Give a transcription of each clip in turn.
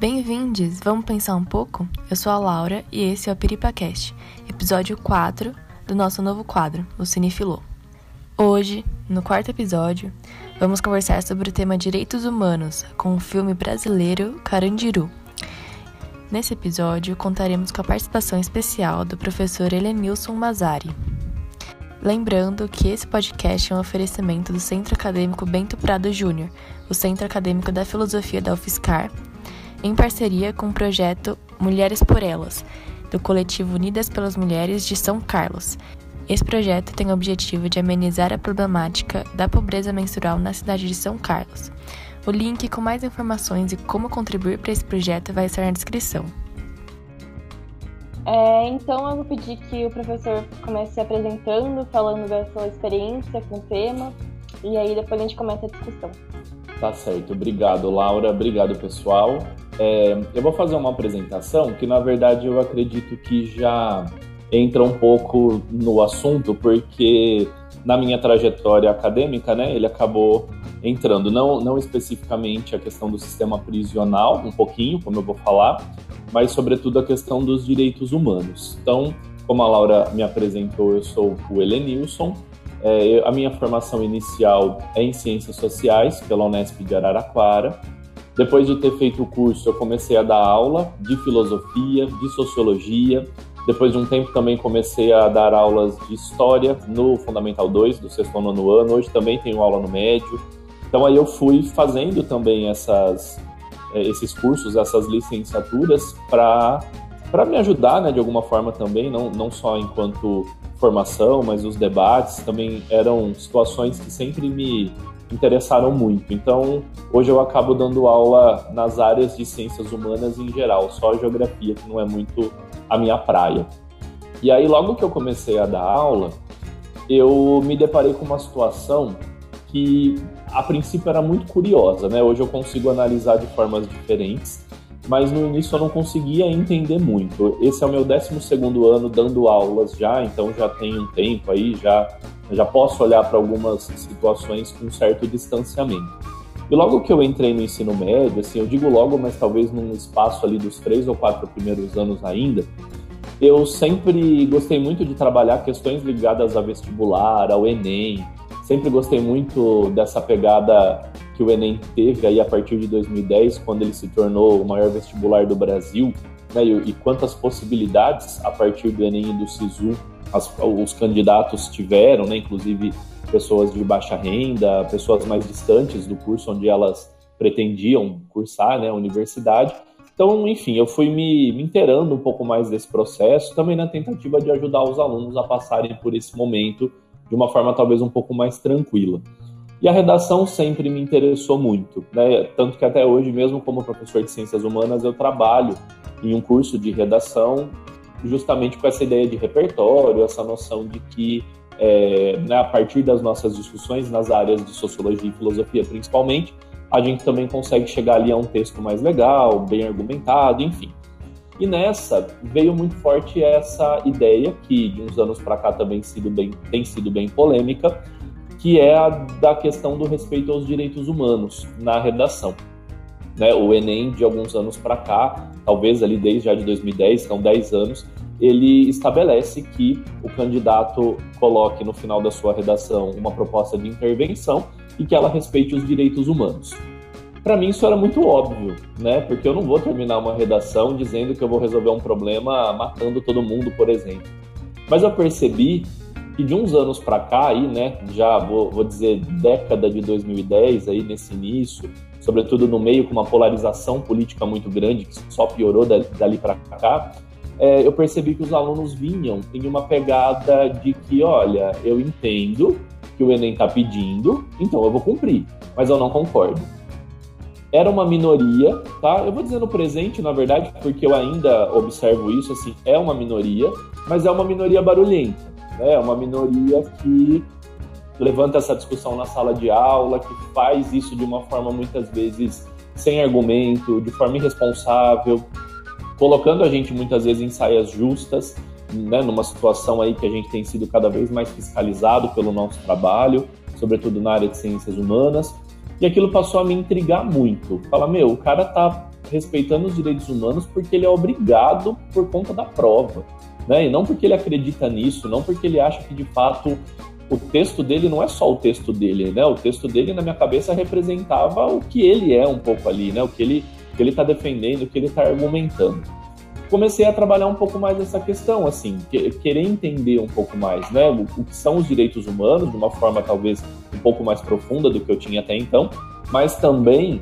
Bem-vindos! Vamos pensar um pouco? Eu sou a Laura e esse é o PiripaCast, episódio 4 do nosso novo quadro, o Cinefilô. Hoje, no quarto episódio, vamos conversar sobre o tema direitos humanos com o filme brasileiro Carandiru. Nesse episódio, contaremos com a participação especial do professor Helenilson Mazari. Lembrando que esse podcast é um oferecimento do Centro Acadêmico Bento Prado Júnior, o Centro Acadêmico da Filosofia da UFSCar, em parceria com o projeto Mulheres por Elas, do coletivo Unidas pelas Mulheres de São Carlos. Esse projeto tem o objetivo de amenizar a problemática da pobreza menstrual na cidade de São Carlos. O link com mais informações e como contribuir para esse projeto vai estar na descrição. É, então eu vou pedir que o professor comece se apresentando, falando da sua experiência com o tema, e aí depois a gente começa a discussão. Tá certo, obrigado Laura, obrigado pessoal. É, eu vou fazer uma apresentação que na verdade eu acredito que já entra um pouco no assunto, porque na minha trajetória acadêmica, né, ele acabou entrando, não, não especificamente a questão do sistema prisional, um pouquinho, como eu vou falar, mas sobretudo a questão dos direitos humanos. Então, como a Laura me apresentou, eu sou o Helenilson. É, a minha formação inicial é em Ciências Sociais, pela Unesp de Araraquara. Depois de ter feito o curso, eu comecei a dar aula de filosofia, de sociologia. Depois de um tempo também comecei a dar aulas de história no Fundamental 2, do sexto ao nono ano. Hoje também tenho aula no médio. Então aí eu fui fazendo também essas é, esses cursos, essas licenciaturas, para me ajudar, né, de alguma forma também, não, não só enquanto formação, mas os debates também eram situações que sempre me interessaram muito. Então, hoje eu acabo dando aula nas áreas de ciências humanas em geral, só geografia, que não é muito a minha praia. E aí, logo que eu comecei a dar aula, eu me deparei com uma situação que a princípio era muito curiosa, né? Hoje eu consigo analisar de formas diferentes, mas no início eu não conseguia entender muito. Esse é o meu 12 segundo ano dando aulas já, então já tem um tempo aí, já, já posso olhar para algumas situações com certo distanciamento. E logo que eu entrei no ensino médio, assim, eu digo logo, mas talvez num espaço ali dos três ou quatro primeiros anos ainda, eu sempre gostei muito de trabalhar questões ligadas a vestibular, ao Enem, Sempre gostei muito dessa pegada que o Enem teve aí a partir de 2010, quando ele se tornou o maior vestibular do Brasil, né, e, e quantas possibilidades a partir do Enem e do SISU as, os candidatos tiveram, né, inclusive pessoas de baixa renda, pessoas mais distantes do curso onde elas pretendiam cursar, né, a universidade. Então, enfim, eu fui me, me inteirando um pouco mais desse processo, também na tentativa de ajudar os alunos a passarem por esse momento de uma forma talvez um pouco mais tranquila. E a redação sempre me interessou muito, né? tanto que até hoje, mesmo como professor de ciências humanas, eu trabalho em um curso de redação justamente com essa ideia de repertório, essa noção de que é, né, a partir das nossas discussões nas áreas de sociologia e filosofia principalmente, a gente também consegue chegar ali a um texto mais legal, bem argumentado, enfim. E nessa veio muito forte essa ideia, que de uns anos para cá também sido bem, tem sido bem polêmica, que é a da questão do respeito aos direitos humanos na redação. Né, o Enem, de alguns anos para cá, talvez ali desde já de 2010, são 10 anos, ele estabelece que o candidato coloque no final da sua redação uma proposta de intervenção e que ela respeite os direitos humanos. Para mim isso era muito óbvio, né? Porque eu não vou terminar uma redação dizendo que eu vou resolver um problema matando todo mundo, por exemplo. Mas eu percebi que de uns anos para cá, aí, né, já vou, vou dizer década de 2010, aí nesse início, sobretudo no meio com uma polarização política muito grande que só piorou dali para cá, é, eu percebi que os alunos vinham em uma pegada de que, olha, eu entendo que o Enem está pedindo, então eu vou cumprir, mas eu não concordo era uma minoria, tá? Eu vou dizer no presente, na verdade, porque eu ainda observo isso, assim, é uma minoria, mas é uma minoria barulhenta, né? É uma minoria que levanta essa discussão na sala de aula, que faz isso de uma forma muitas vezes sem argumento, de forma irresponsável, colocando a gente muitas vezes em saias justas, né, numa situação aí que a gente tem sido cada vez mais fiscalizado pelo nosso trabalho, sobretudo na área de ciências humanas, e aquilo passou a me intrigar muito. Falar, meu, o cara tá respeitando os direitos humanos porque ele é obrigado por conta da prova, né? E não porque ele acredita nisso, não porque ele acha que de fato o texto dele não é só o texto dele, né? O texto dele na minha cabeça representava o que ele é um pouco ali, né? O que ele que ele está defendendo, o que ele está argumentando. Comecei a trabalhar um pouco mais essa questão, assim, que, querer entender um pouco mais, né? O, o que são os direitos humanos de uma forma talvez um pouco mais profunda do que eu tinha até então, mas também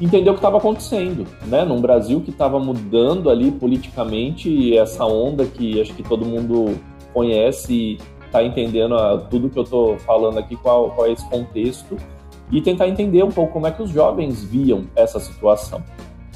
entender o que estava acontecendo, né? Num Brasil que estava mudando ali politicamente e essa onda que acho que todo mundo conhece tá entendendo a, tudo que eu estou falando aqui, qual, qual é esse contexto, e tentar entender um pouco como é que os jovens viam essa situação.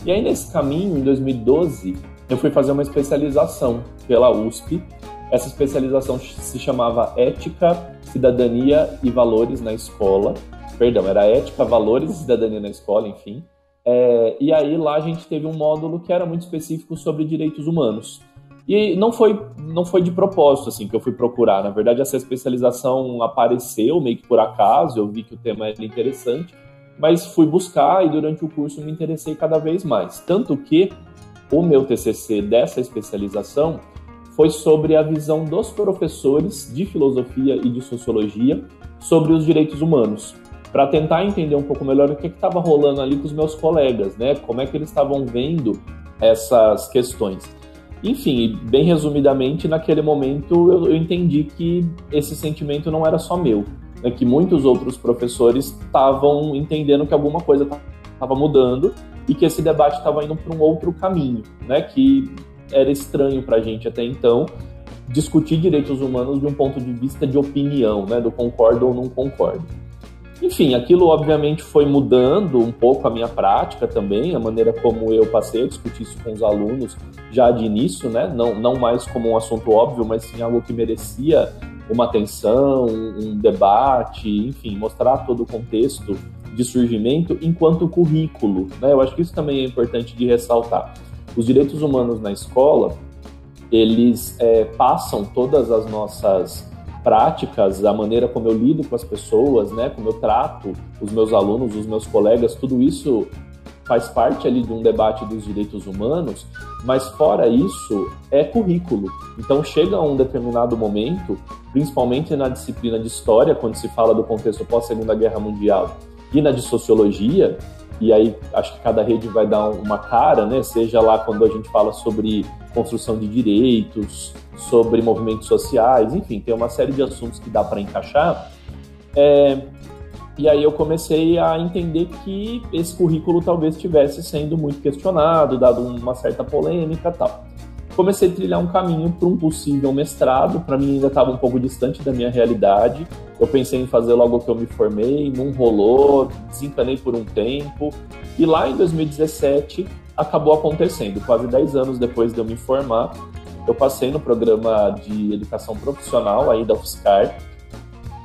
E aí, nesse caminho, em 2012, eu fui fazer uma especialização pela USP. Essa especialização se chamava Ética, Cidadania e Valores na Escola. Perdão, era Ética, Valores e Cidadania na Escola, enfim. É, e aí lá a gente teve um módulo que era muito específico sobre direitos humanos. E não foi, não foi de propósito assim que eu fui procurar. Na verdade, essa especialização apareceu meio que por acaso. Eu vi que o tema era interessante, mas fui buscar e durante o curso me interessei cada vez mais. Tanto que o meu TCC dessa especialização foi sobre a visão dos professores de filosofia e de sociologia sobre os direitos humanos, para tentar entender um pouco melhor o que estava rolando ali com os meus colegas, né? Como é que eles estavam vendo essas questões. Enfim, bem resumidamente, naquele momento eu, eu entendi que esse sentimento não era só meu, né, que muitos outros professores estavam entendendo que alguma coisa estava mudando e que esse debate estava indo para um outro caminho, né, que era estranho para a gente até então discutir direitos humanos de um ponto de vista de opinião, né, do concordo ou não concordo. Enfim, aquilo obviamente foi mudando um pouco a minha prática também, a maneira como eu passei a discutir isso com os alunos já de início, né? Não, não mais como um assunto óbvio, mas sim algo que merecia uma atenção, um debate, enfim, mostrar todo o contexto de surgimento enquanto currículo, né? Eu acho que isso também é importante de ressaltar. Os direitos humanos na escola, eles é, passam todas as nossas práticas, a maneira como eu lido com as pessoas, né, como eu trato os meus alunos, os meus colegas, tudo isso faz parte ali de um debate dos direitos humanos, mas fora isso é currículo. Então chega a um determinado momento, principalmente na disciplina de história, quando se fala do contexto pós Segunda Guerra Mundial, e na de sociologia, e aí acho que cada rede vai dar uma cara, né? Seja lá quando a gente fala sobre construção de direitos, sobre movimentos sociais, enfim, tem uma série de assuntos que dá para encaixar. É, e aí eu comecei a entender que esse currículo talvez estivesse sendo muito questionado, dado uma certa polêmica tal. Comecei a trilhar um caminho para um possível mestrado, para mim ainda estava um pouco distante da minha realidade. Eu pensei em fazer logo que eu me formei, não rolou, desencanei por um tempo. E lá em 2017 acabou acontecendo, quase 10 anos depois de eu me formar, eu passei no programa de educação profissional aí da UFSCar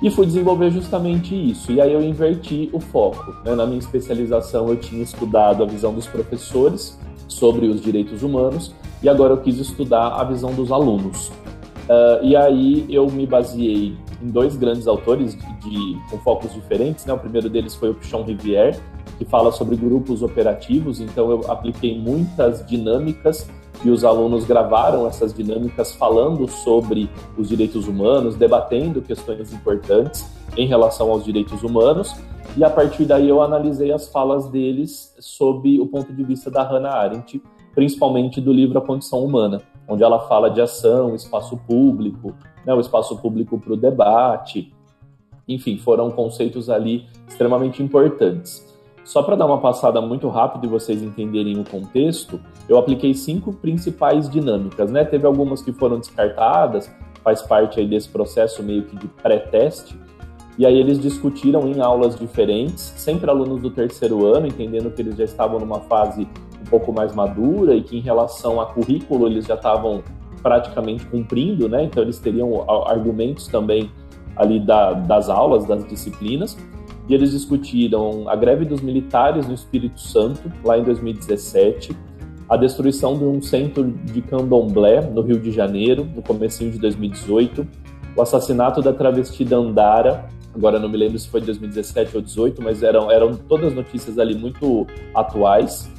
e fui desenvolver justamente isso. E aí eu inverti o foco. Né? Na minha especialização eu tinha estudado a visão dos professores sobre os direitos humanos e agora eu quis estudar a visão dos alunos. Uh, e aí eu me baseei em dois grandes autores de, de, com focos diferentes. Né? O primeiro deles foi o Pichon Rivière, que fala sobre grupos operativos. Então eu apliquei muitas dinâmicas e os alunos gravaram essas dinâmicas falando sobre os direitos humanos, debatendo questões importantes em relação aos direitos humanos. E a partir daí eu analisei as falas deles sob o ponto de vista da Hannah Arendt, principalmente do livro A Condição Humana, onde ela fala de ação, espaço público, né, o espaço público para o debate. Enfim, foram conceitos ali extremamente importantes. Só para dar uma passada muito rápida e vocês entenderem o contexto, eu apliquei cinco principais dinâmicas, né? Teve algumas que foram descartadas, faz parte aí desse processo meio que de pré-teste. E aí eles discutiram em aulas diferentes, sempre alunos do terceiro ano, entendendo que eles já estavam numa fase um pouco mais madura e que em relação a currículo eles já estavam praticamente cumprindo, né? Então eles teriam argumentos também ali da, das aulas, das disciplinas e eles discutiram a greve dos militares no Espírito Santo, lá em 2017, a destruição de um centro de candomblé no Rio de Janeiro, no comecinho de 2018, o assassinato da travesti Dandara, agora não me lembro se foi 2017 ou 2018, mas eram, eram todas notícias ali muito atuais,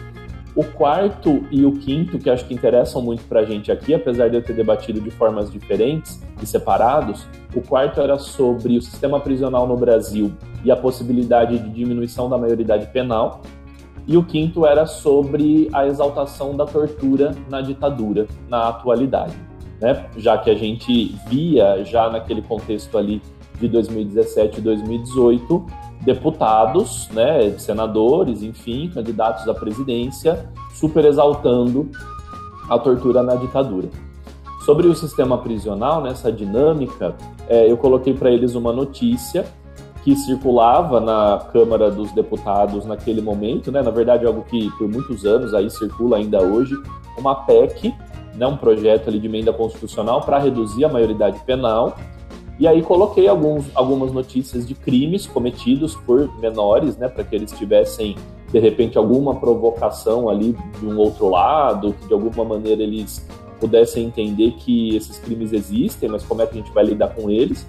O quarto e o quinto, que acho que interessam muito para a gente aqui, apesar de eu ter debatido de formas diferentes e separados, o quarto era sobre o sistema prisional no Brasil e a possibilidade de diminuição da maioridade penal. E o quinto era sobre a exaltação da tortura na ditadura, na atualidade. Né? Já que a gente via, já naquele contexto ali de 2017 e 2018, deputados, né, senadores, enfim, candidatos à presidência, super exaltando a tortura na ditadura. Sobre o sistema prisional, nessa dinâmica, é, eu coloquei para eles uma notícia que circulava na Câmara dos Deputados naquele momento, né? Na verdade, algo que por muitos anos aí circula ainda hoje, uma PEC, né? Um projeto ali de emenda constitucional para reduzir a maioridade penal e aí coloquei alguns, algumas notícias de crimes cometidos por menores, né, para que eles tivessem de repente alguma provocação ali de um outro lado, que de alguma maneira eles pudessem entender que esses crimes existem, mas como é que a gente vai lidar com eles.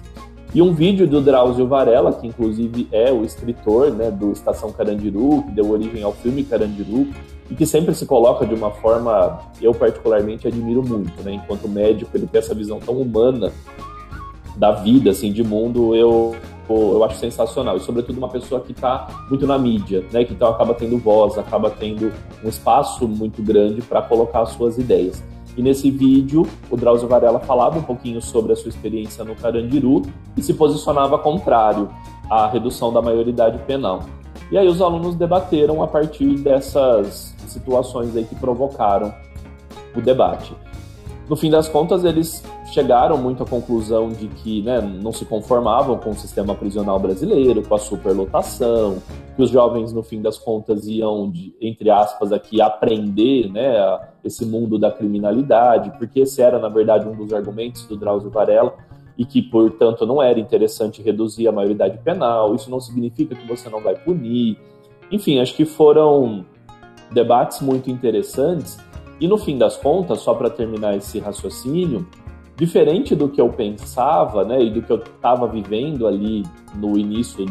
E um vídeo do Drauzio Varela, que inclusive é o escritor né, do Estação Carandiru, que deu origem ao filme Carandiru, e que sempre se coloca de uma forma, eu particularmente admiro muito, né? Enquanto médico, ele tem essa visão tão humana da vida, assim, de mundo, eu, eu acho sensacional. E, sobretudo, uma pessoa que está muito na mídia, né? Que então acaba tendo voz, acaba tendo um espaço muito grande para colocar as suas ideias. E nesse vídeo, o Drauzio Varela falava um pouquinho sobre a sua experiência no Carandiru e se posicionava contrário à redução da maioridade penal. E aí os alunos debateram a partir dessas situações aí que provocaram o debate. No fim das contas, eles chegaram muito à conclusão de que né, não se conformavam com o sistema prisional brasileiro, com a superlotação, que os jovens, no fim das contas, iam, de, entre aspas, aqui aprender né, esse mundo da criminalidade, porque esse era, na verdade, um dos argumentos do Drauzio Varela, e que, portanto, não era interessante reduzir a maioridade penal, isso não significa que você não vai punir. Enfim, acho que foram debates muito interessantes, e no fim das contas, só para terminar esse raciocínio, diferente do que eu pensava, né, e do que eu estava vivendo ali no início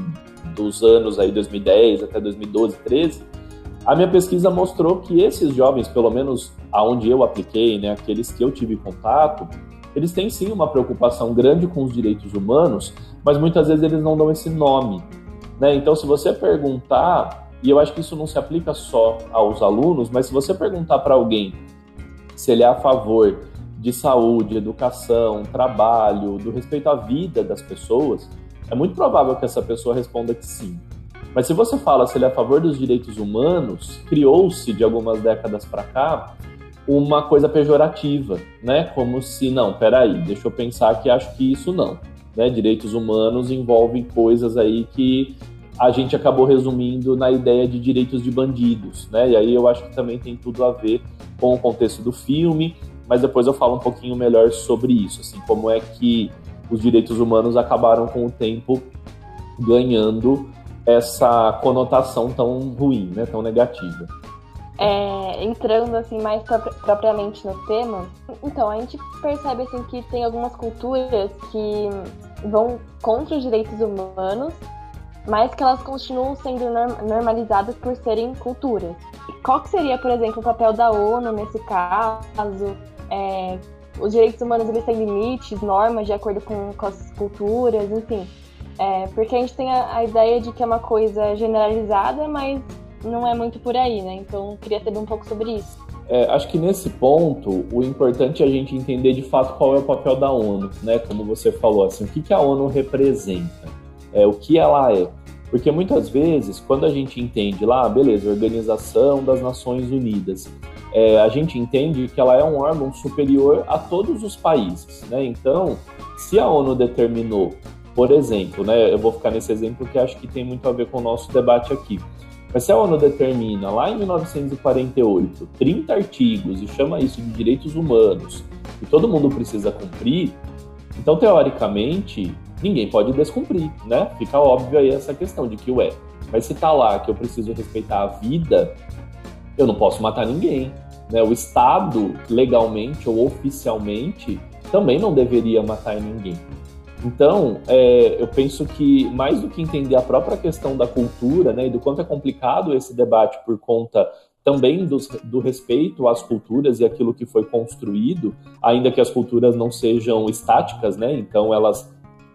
dos anos aí 2010 até 2012, 13, a minha pesquisa mostrou que esses jovens, pelo menos aonde eu apliquei, né, aqueles que eu tive contato, eles têm sim uma preocupação grande com os direitos humanos, mas muitas vezes eles não dão esse nome, né? Então, se você perguntar, e eu acho que isso não se aplica só aos alunos, mas se você perguntar para alguém se ele é a favor de saúde, educação, trabalho, do respeito à vida das pessoas, é muito provável que essa pessoa responda que sim. Mas se você fala se ele é a favor dos direitos humanos, criou-se de algumas décadas para cá uma coisa pejorativa, né? Como se não, peraí, deixa eu pensar que acho que isso não. Né? Direitos humanos envolvem coisas aí que a gente acabou resumindo na ideia de direitos de bandidos, né? E aí eu acho que também tem tudo a ver com o contexto do filme mas depois eu falo um pouquinho melhor sobre isso, assim, como é que os direitos humanos acabaram com o tempo ganhando essa conotação tão ruim, né, tão negativa. É, entrando assim mais propriamente no tema, então a gente percebe assim que tem algumas culturas que vão contra os direitos humanos, mas que elas continuam sendo normalizadas por serem culturas. Qual que seria, por exemplo, o papel da ONU nesse caso? É, os direitos humanos eles têm limites, normas de acordo com, com as culturas, enfim. É, porque a gente tem a, a, ideia de que é uma coisa generalizada, mas não é muito por aí, né? Então, queria saber um pouco sobre isso. É, acho que nesse ponto, o importante é a gente entender de fato qual é o papel da ONU, né? Como você falou, assim, o que, que a ONU representa, é, o que ela é. Porque muitas vezes, quando a gente entende lá, beleza, Organização das Nações Unidas, é, a gente entende que ela é um órgão superior a todos os países, né? Então, se a ONU determinou, por exemplo, né, eu vou ficar nesse exemplo que acho que tem muito a ver com o nosso debate aqui. Mas se a ONU determina lá em 1948 30 artigos e chama isso de direitos humanos e todo mundo precisa cumprir, então teoricamente ninguém pode descumprir, né? Fica óbvio aí essa questão de que, ué, mas se tá lá que eu preciso respeitar a vida, eu não posso matar ninguém. Né? O Estado, legalmente ou oficialmente, também não deveria matar ninguém. Então, é, eu penso que mais do que entender a própria questão da cultura né, e do quanto é complicado esse debate por conta também do, do, respeito às culturas e aquilo que foi construído, ainda que as culturas não sejam estáticas, né? Então elas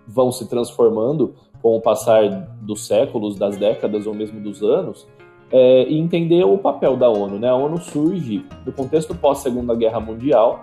vão se transformando com o passar dos séculos, das décadas ou mesmo dos anos, é, e entender o papel da ONU. Né? A ONU surge no contexto pós Segunda Guerra Mundial,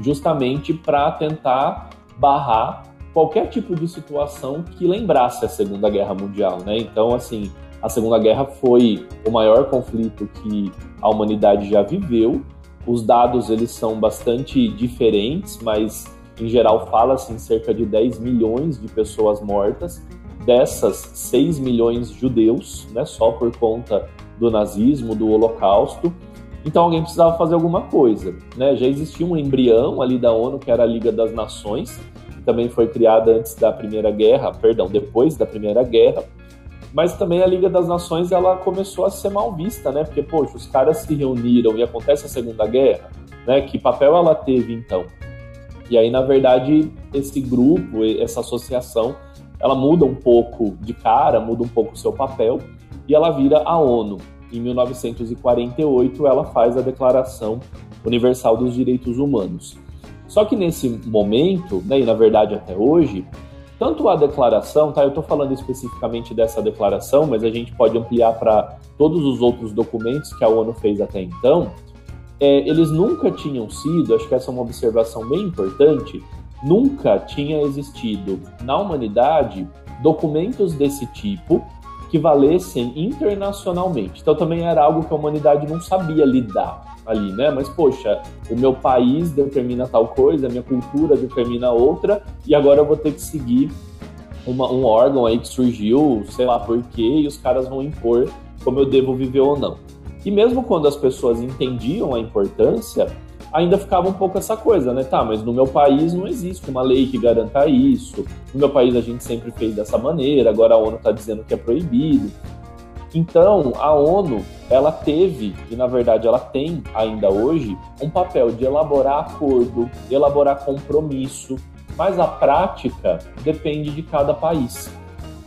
justamente para tentar barrar qualquer tipo de situação que lembrasse a Segunda Guerra Mundial. Né? Então, assim, a Segunda Guerra foi o maior conflito que a humanidade já viveu. Os dados eles são bastante diferentes, mas em geral fala-se em cerca de 10 milhões de pessoas mortas. Dessas, 6 milhões judeus, né, só por conta do nazismo, do Holocausto. Então alguém precisava fazer alguma coisa. Né? Já existia um embrião ali da ONU, que era a Liga das Nações, que também foi criada antes da Primeira Guerra, perdão, depois da Primeira Guerra, mas também a Liga das Nações ela começou a ser mal vista, né? Porque, poxa, os caras se reuniram e acontece a Segunda Guerra, né? Que papel ela teve então? E aí, na verdade, esse grupo, essa associação, ela muda um pouco de cara, muda um pouco o seu papel e ela vira a ONU. Em 1948, ela faz a Declaração Universal dos Direitos Humanos. Só que nesse momento, né, e na verdade até hoje, tanto a declaração, tá? Eu estou falando especificamente dessa declaração, mas a gente pode ampliar para todos os outros documentos que a ONU fez até então. É, eles nunca tinham sido, acho que essa é uma observação bem importante, nunca tinha existido na humanidade documentos desse tipo que valessem internacionalmente. Então também era algo que a humanidade não sabia lidar ali, né? Mas, poxa, o meu país determina tal coisa, a minha cultura determina outra, e agora eu vou ter que seguir uma, um órgão aí que surgiu, sei lá por quê, e os caras vão impor como eu devo viver ou não. E mesmo quando as pessoas entendiam a importância, ainda ficava um pouco essa coisa, né? Tá, mas no meu país não existe uma lei que garanta isso. No meu país a gente sempre fez dessa maneira, agora a ONU está dizendo que é proibido. Então, a ONU, ela teve, e na verdade ela tem ainda hoje, um papel de elaborar acordo, elaborar compromisso, mas a prática depende de cada país.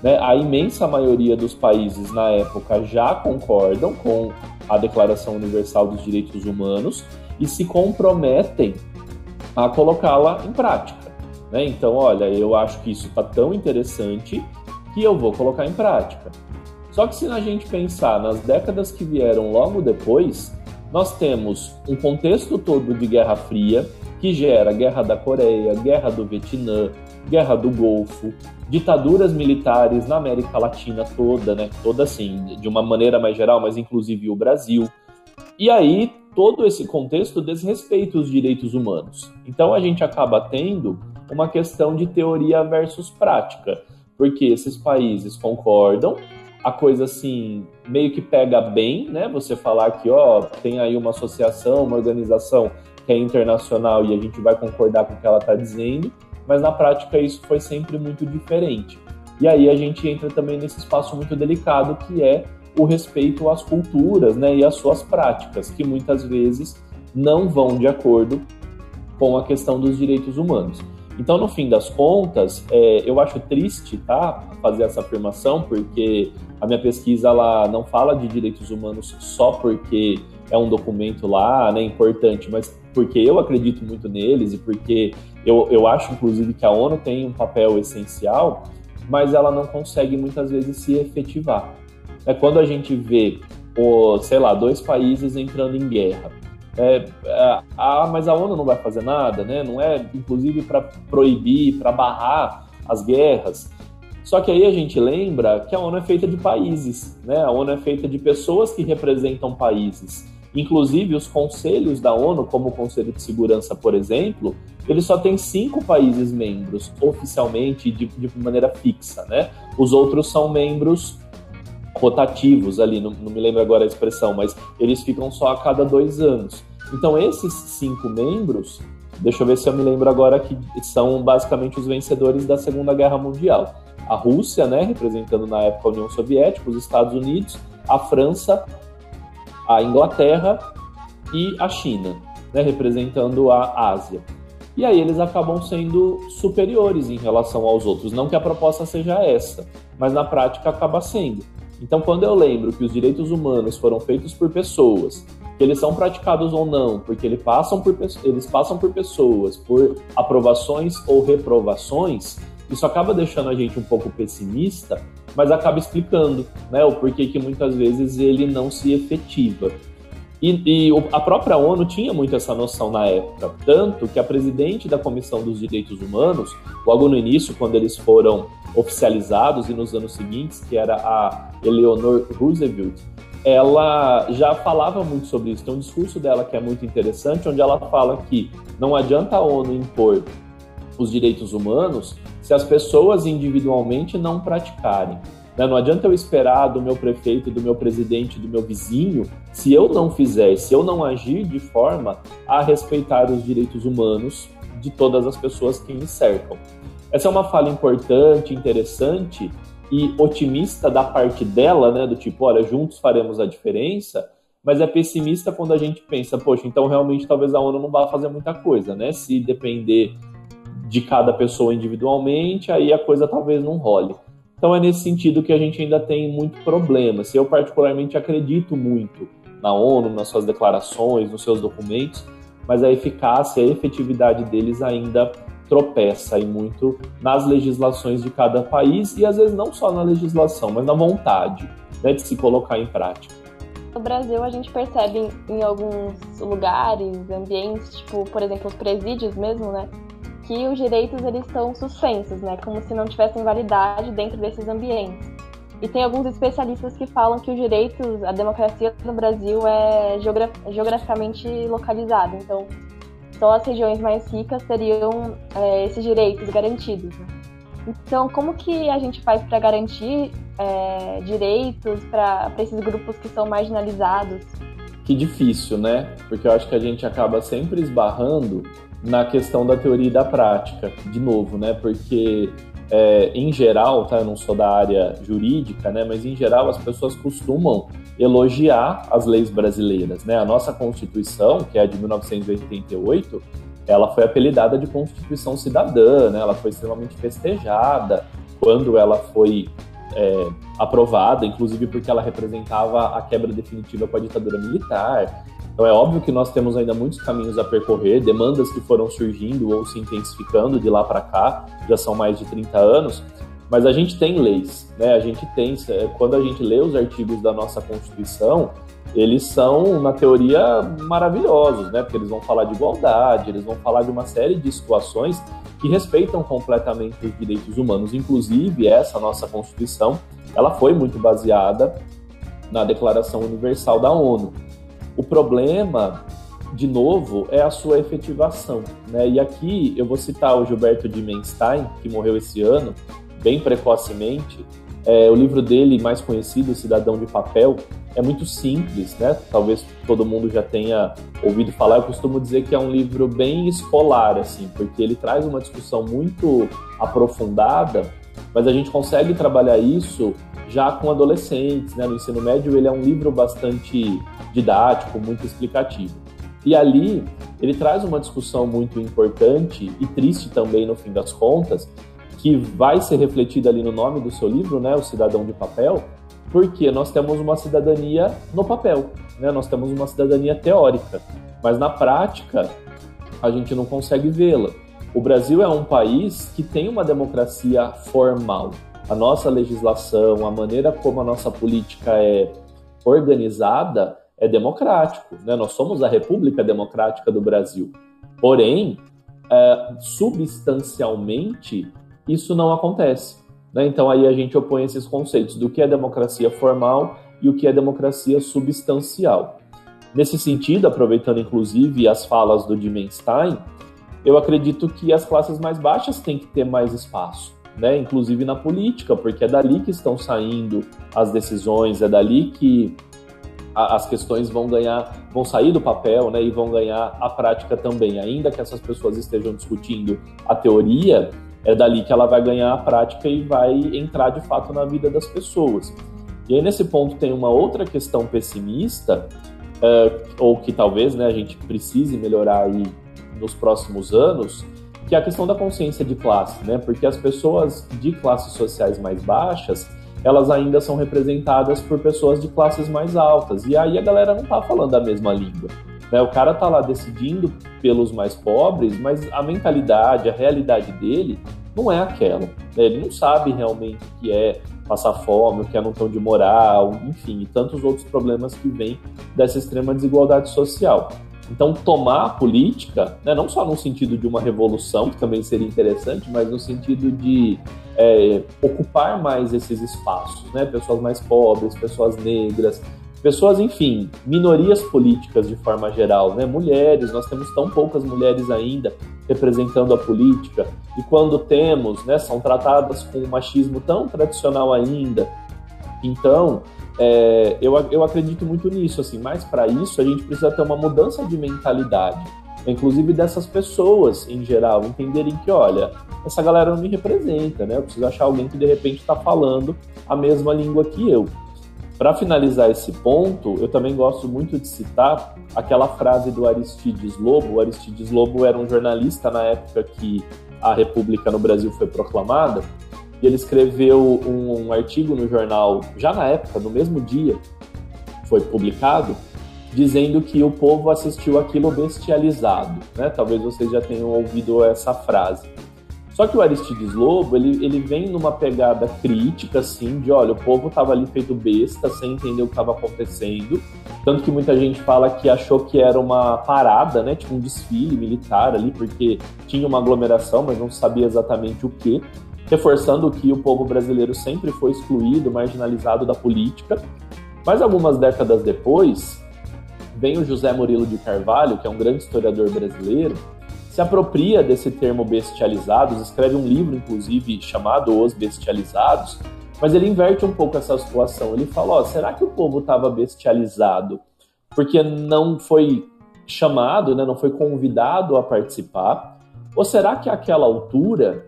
Né? A imensa maioria dos países na época já concordam com a Declaração Universal dos Direitos Humanos e se comprometem a colocá-la em prática. Né? Então, olha, eu acho que isso está tão interessante que eu vou colocar em prática. Só que se a gente pensar nas décadas que vieram logo depois, nós temos um contexto todo de Guerra Fria, que gera Guerra da Coreia, Guerra do Vietnã, Guerra do Golfo, ditaduras militares na América Latina toda, né? Toda assim, de uma maneira mais geral, mas inclusive o Brasil. E aí, todo esse contexto desrespeita os direitos humanos. Então a gente acaba tendo uma questão de teoria versus prática, porque esses países concordam a coisa assim meio que pega bem, né? Você falar que ó, tem aí uma associação, uma organização que é internacional e a gente vai concordar com o que ela está dizendo, mas na prática isso foi sempre muito diferente. E aí a gente entra também nesse espaço muito delicado que é o respeito às culturas, né, e às suas práticas, que muitas vezes não vão de acordo com a questão dos direitos humanos. Então, no fim das contas, é, eu acho triste, tá, fazer essa afirmação, porque a minha pesquisa ela não fala de direitos humanos só porque é um documento lá, né, importante, mas porque eu acredito muito neles e porque eu, eu acho, inclusive, que a ONU tem um papel essencial, mas ela não consegue muitas vezes se efetivar. É quando a gente vê, o, sei lá, dois países entrando em guerra é, ah, mas a ONU não vai fazer nada, né? Não é, inclusive, para proibir, para barrar as guerras. Só que aí a gente lembra que a ONU é feita de países, né? A ONU é feita de pessoas que representam países. Inclusive, os conselhos da ONU, como o Conselho de Segurança, por exemplo, ele só tem cinco países membros oficialmente de, de maneira fixa, né? Os outros são membros rotativos ali, não, não me lembro agora a expressão, mas eles ficam só a cada dois anos. Então, esses cinco membros, deixa eu ver se eu me lembro agora que são basicamente os vencedores da Segunda Guerra Mundial. A Rússia, né, representando na época a União Soviética, os Estados Unidos, a França, a Inglaterra e a China, né, representando a Ásia. E aí eles acabam sendo superiores em relação aos outros. Não que a proposta seja essa, mas na prática acaba sendo. Então, quando eu lembro que os direitos humanos foram feitos por pessoas, que eles são praticados ou não, porque eles passam por, eles passam por pessoas, por aprovações ou reprovações, isso acaba deixando a gente um pouco pessimista, mas acaba explicando né, o porquê que muitas vezes ele não se efetiva. E, e, a própria ONU tinha muito essa noção na época, tanto que a presidente da Comissão dos Direitos Humanos, logo no início, quando eles foram oficializados e nos anos seguintes, que era a Eleanor Roosevelt, ela já falava muito sobre isso. Tem um discurso dela que é muito interessante, onde ela fala que não adianta a ONU impor os direitos humanos se as pessoas individualmente não praticarem. Né? Não adianta eu esperar do meu prefeito, do meu presidente, do meu vizinho, se eu não fizer, se eu não agir de forma a respeitar os direitos humanos de todas as pessoas que me cercam. Essa é uma fala importante, interessante e otimista da parte dela, né? Do tipo, olha, juntos faremos a diferença, mas é pessimista quando a gente pensa, poxa, então realmente talvez a ONU não vá fazer muita coisa, né? Se depender de cada pessoa individualmente, aí a coisa talvez não role. Então é nesse sentido que a gente ainda tem muito problema. Se eu particularmente acredito muito na ONU, nas suas declarações, nos seus documentos, mas a eficácia, a efetividade deles ainda tropeça e muito nas legislações de cada país e às vezes não só na legislação, mas na vontade né, de se colocar em prática. No Brasil, a gente percebe em alguns lugares, ambientes, tipo, por exemplo, os presídios mesmo, né? Que os direitos eles estão suspensos, né, como se não tivessem validade dentro desses ambientes. E tem alguns especialistas que falam que os direitos, a democracia no Brasil é geograficamente localizada. Então, só as regiões mais ricas teriam é, esses direitos garantidos. Né? Então, como que a gente faz para garantir é, direitos para esses grupos que são marginalizados? Que difícil, né? Porque eu acho que a gente acaba sempre esbarrando na questão da teoria e da prática, de novo, né? Porque é, em geral, tá? Eu não sou da área jurídica, né? Mas em geral as pessoas costumam elogiar as leis brasileiras, né? A nossa Constituição, que é a de 1988, ela foi apelidada de Constituição Cidadã, né? Ela foi extremamente festejada quando ela foi é, aprovada, inclusive porque ela representava a quebra definitiva com a ditadura militar. Então é óbvio que nós temos ainda muitos caminhos a percorrer, demandas que foram surgindo ou se intensificando de lá para cá, já são mais de 30 anos, mas a gente tem leis, né? A gente tem, quando a gente lê os artigos da nossa Constituição, eles são, na teoria, maravilhosos, né? Porque eles vão falar de igualdade, eles vão falar de uma série de situações que respeitam completamente os direitos humanos. Inclusive, essa nossa Constituição, ela foi muito baseada na Declaração Universal da ONU. O problema, de novo, é a sua efetivação. Né? E aqui eu vou citar o Gilberto Dimenstein, que morreu esse ano, bem precocemente. É, o livro dele, mais conhecido, Cidadão de Papel, é muito simples, né? Talvez todo mundo já tenha ouvido falar. Eu costumo dizer que é um livro bem escolar, assim, porque ele traz uma discussão muito aprofundada, mas a gente consegue trabalhar isso já com adolescentes, né? No ensino médio ele é um livro bastante didático, muito explicativo. E ali ele traz uma discussão muito importante e triste também no fim das contas, que vai ser refletida ali no nome do seu livro, né, o Cidadão de Papel, porque nós temos uma cidadania no papel, né? Nós temos uma cidadania teórica, mas na prática a gente não consegue vê-la. O Brasil é um país que tem uma democracia formal, a nossa legislação, a maneira como a nossa política é organizada é democrático. Né? Nós somos a República Democrática do Brasil. Porém, é, substancialmente, isso não acontece. Né? Então, aí a gente opõe esses conceitos do que é democracia formal e o que é democracia substancial. Nesse sentido, aproveitando inclusive as falas do Dimenstein, eu acredito que as classes mais baixas têm que ter mais espaço né, inclusive na política, porque é dali que estão saindo as decisões, é dali que a, as questões vão ganhar, vão sair do papel, né, e vão ganhar a prática também. Ainda que essas pessoas estejam discutindo a teoria, é dali que ela vai ganhar a prática e vai entrar de fato na vida das pessoas. E aí nesse ponto tem uma outra questão pessimista, uh, ou que talvez né, a gente precise melhorar aí nos próximos anos, que é a questão da consciência de classe, né? Porque as pessoas de classes sociais mais baixas, elas ainda são representadas por pessoas de classes mais altas. E aí a galera não tá falando a mesma língua. Né? O cara tá lá decidindo pelos mais pobres, mas a mentalidade, a realidade dele não é aquela. Né? Ele não sabe realmente o que é passar fome, o que é não ter de moral, enfim, e tantos outros problemas que vêm dessa extrema desigualdade social. Então, tomar a política, né, não só no sentido de uma revolução, que também seria interessante, mas no sentido de é, ocupar mais esses espaços, né, pessoas mais pobres, pessoas negras, pessoas, enfim, minorias políticas de forma geral, né, mulheres, nós temos tão poucas mulheres ainda representando a política, e quando temos, né, são tratadas com um machismo tão tradicional ainda. Então, é, eu, eu acredito muito nisso, assim, mas para isso a gente precisa ter uma mudança de mentalidade, inclusive dessas pessoas em geral, entenderem que, olha, essa galera não me representa, né? Eu preciso achar alguém que de repente está falando a mesma língua que eu. Para finalizar esse ponto, eu também gosto muito de citar aquela frase do Aristides Lobo. O Aristides Lobo era um jornalista na época que a República no Brasil foi proclamada, e ele escreveu um, um artigo no jornal, já na época, no mesmo dia, foi publicado, dizendo que o povo assistiu aquilo bestializado. Né? Talvez vocês já tenham ouvido essa frase. Só que o Aristides Lobo, ele, ele vem numa pegada crítica, assim, de olha, o povo estava ali feito besta, sem entender o que estava acontecendo. Tanto que muita gente fala que achou que era uma parada, né? Tipo um desfile militar ali, porque tinha uma aglomeração, mas não sabia exatamente o que reforçando que o povo brasileiro sempre foi excluído, marginalizado da política. Mas algumas décadas depois, vem o José Murilo de Carvalho, que é um grande historiador brasileiro, se apropria desse termo bestializados, escreve um livro, inclusive, chamado Os Bestializados, mas ele inverte um pouco essa situação. Ele fala: ó, será que o povo estava bestializado porque não foi chamado, né, não foi convidado a participar? Ou será que àquela altura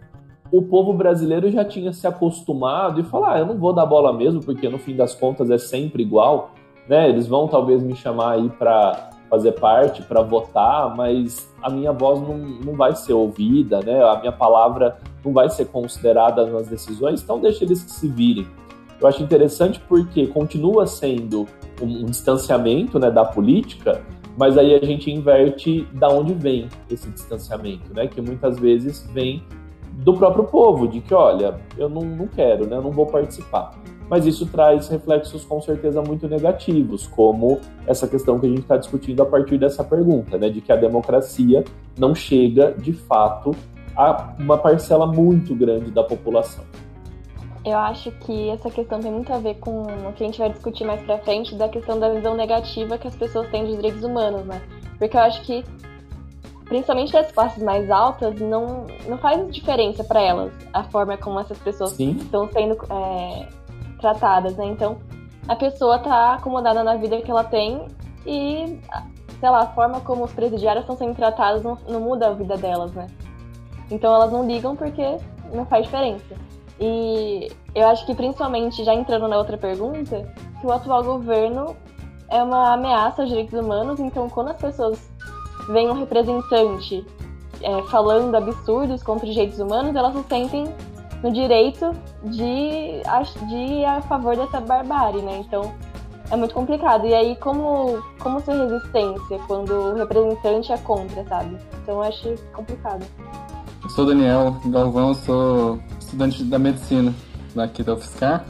o povo brasileiro já tinha se acostumado e falar, ah, eu não vou dar bola mesmo, porque no fim das contas é sempre igual, né? Eles vão talvez me chamar aí para fazer parte, para votar, mas a minha voz não, não vai ser ouvida, né? A minha palavra não vai ser considerada nas decisões, então deixa eles que se virem. Eu acho interessante porque continua sendo um distanciamento né, da política, mas aí a gente inverte da onde vem esse distanciamento, né? Que muitas vezes vem do próprio povo, de que, olha, eu não, não quero, né, eu não vou participar. Mas isso traz reflexos com certeza muito negativos, como essa questão que a gente está discutindo a partir dessa pergunta, né, de que a democracia não chega, de fato, a uma parcela muito grande da população. Eu acho que essa questão tem muito a ver com o que a gente vai discutir mais pra frente, da questão da visão negativa que as pessoas têm dos direitos humanos, né? Porque eu acho que principalmente das classes mais altas, não, não faz diferença para elas a forma como essas pessoas Sim. estão sendo é, tratadas, né? Então, a pessoa tá acomodada na vida que ela tem e, sei lá, a forma como os presidiários estão sendo tratados não, não muda a vida delas, né? Então, elas não ligam porque não faz diferença. E eu acho que, principalmente, já entrando na outra pergunta, que o atual governo é uma ameaça aos direitos humanos, então, quando as pessoas vem um representante é, falando absurdos contra os direitos humanos, elas se sentem no direito de, de ir a favor dessa barbárie, né? Então é muito complicado. E aí, como, como ser resistência quando o representante é contra, sabe? Então eu acho complicado. Eu sou Daniel Galvão, sou estudante da medicina aqui da UFSCar.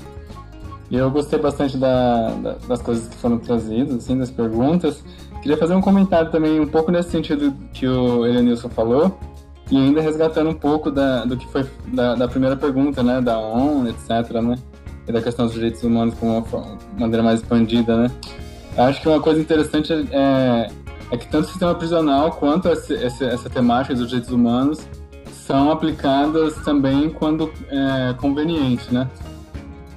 E eu gostei bastante da, da, das coisas que foram trazidas, assim, das perguntas. Queria fazer um comentário também, um pouco nesse sentido que o Elenilson falou, e ainda resgatando um pouco da, do que foi da, da, primeira pergunta, né, da ONU, etc., né, e da questão dos direitos humanos com uma maneira mais expandida, né. Acho que uma coisa interessante é, é que tanto o sistema prisional quanto esse, esse, essa temática dos direitos humanos são aplicadas também quando é conveniente, né.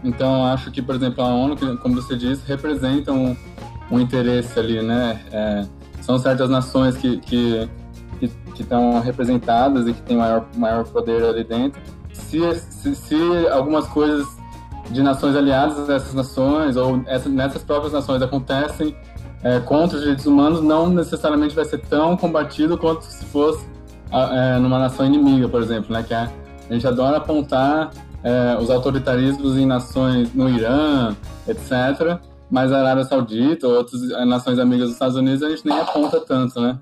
Então, acho que, por exemplo, a ONU, como você disse, representa um, um interesse ali, né? É, são certas nações que, que, estão representadas e que têm maior, maior poder ali dentro. Se, se, se algumas coisas de nações aliadas dessas nações ou essa, nessas próprias nações acontecem é, contra os direitos humanos, não necessariamente vai ser tão combatido quanto se fosse é, numa nação inimiga, por exemplo, né? Que a, a gente adora apontar é, os autoritarismos em nações no Irã, etc. Mas a Arábia Saudita ou outras nações amigas dos Estados Unidos a gente nem aponta tanto, né?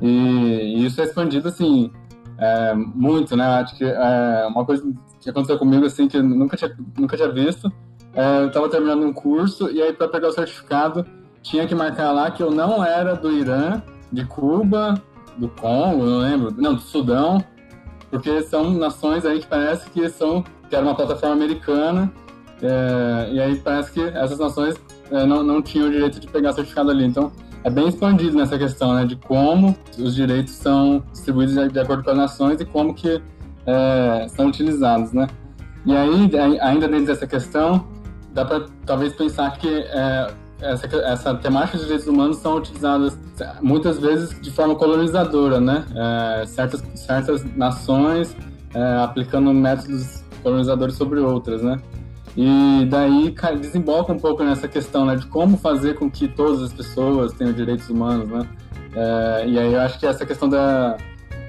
E, e isso é expandido assim é, muito, né? Acho que é uma coisa que aconteceu comigo assim que eu nunca tinha nunca tinha visto. É, eu estava terminando um curso e aí para pegar o certificado tinha que marcar lá que eu não era do Irã, de Cuba, do Congo, não lembro, não do Sudão, porque são nações aí que parece que são que era uma plataforma americana é, e aí parece que essas nações não, não tinham o direito de pegar certificado ali. Então é bem expandido nessa questão, né, de como os direitos são distribuídos de, acordo com as nações e como que é, são utilizados, né? E aí, ainda dentro dessa questão, dá para talvez pensar que é, essa, essa temática de direitos humanos são utilizadas muitas vezes de forma colonizadora, né? É, certas, certas nações é, aplicando métodos colonizadores sobre outras, né? E daí desemboca um pouco nessa questão, né, de como fazer com que todas as pessoas tenham direitos humanos, né? É, e aí eu acho que essa questão da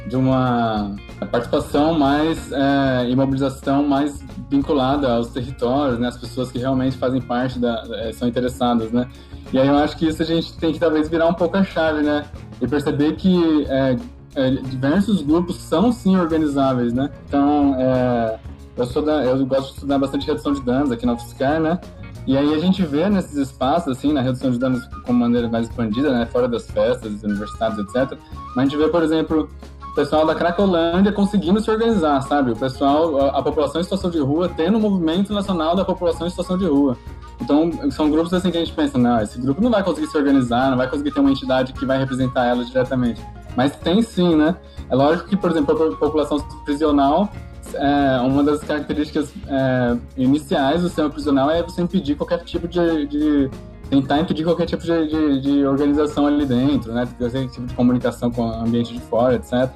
de uma participação mais é, e mobilização mais vinculada aos territórios, né, as pessoas que realmente fazem parte da é, são interessadas, né? E aí eu acho que isso a gente tem que talvez virar um pouco a chave, né? E perceber que é, é diversos grupos são sim organizáveis, né? Então, é, eu, sou da, eu gosto de estudar bastante redução de danos aqui na UFSCar, né? E aí a gente vê nesses espaços, assim, na redução de danos com maneira mais expandida, né? Fora das festas, universidades, etc. Mas a gente vê, por exemplo, o pessoal da Cracolândia conseguindo se organizar, sabe? O pessoal, a, a, população em situação de rua tendo um movimento nacional da população em situação de rua. Então, são grupos assim que a gente pensa, não, esse grupo não vai conseguir se organizar, não vai conseguir ter uma entidade que vai representar ela diretamente. Mas tem sim, né? É lógico que, por exemplo, a população prisional é, uma das características é, iniciais do sistema prisional é você impedir qualquer tipo de, de tentar impedir qualquer tipo de, de, de, organização ali dentro, né? Qualquer tipo de comunicação com o ambiente de fora, etc.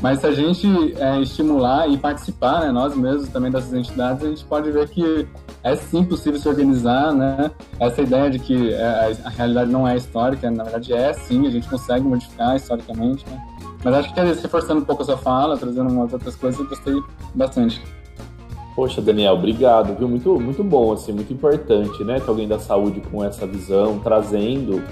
Mas se a gente é, estimular e participar, né, nós mesmos também dessas entidades, a gente pode ver que é sim possível se organizar, né? Essa ideia de que é, a realidade não é histórica, na verdade é sim, a gente consegue modificar historicamente, né? Mas acho que reforçando um pouco a sua fala, trazendo umas outras coisas, eu gostei bastante. Poxa, Daniel, obrigado, viu? Muito, muito bom, assim, muito importante, né? Que alguém da saúde com essa visão, trazendo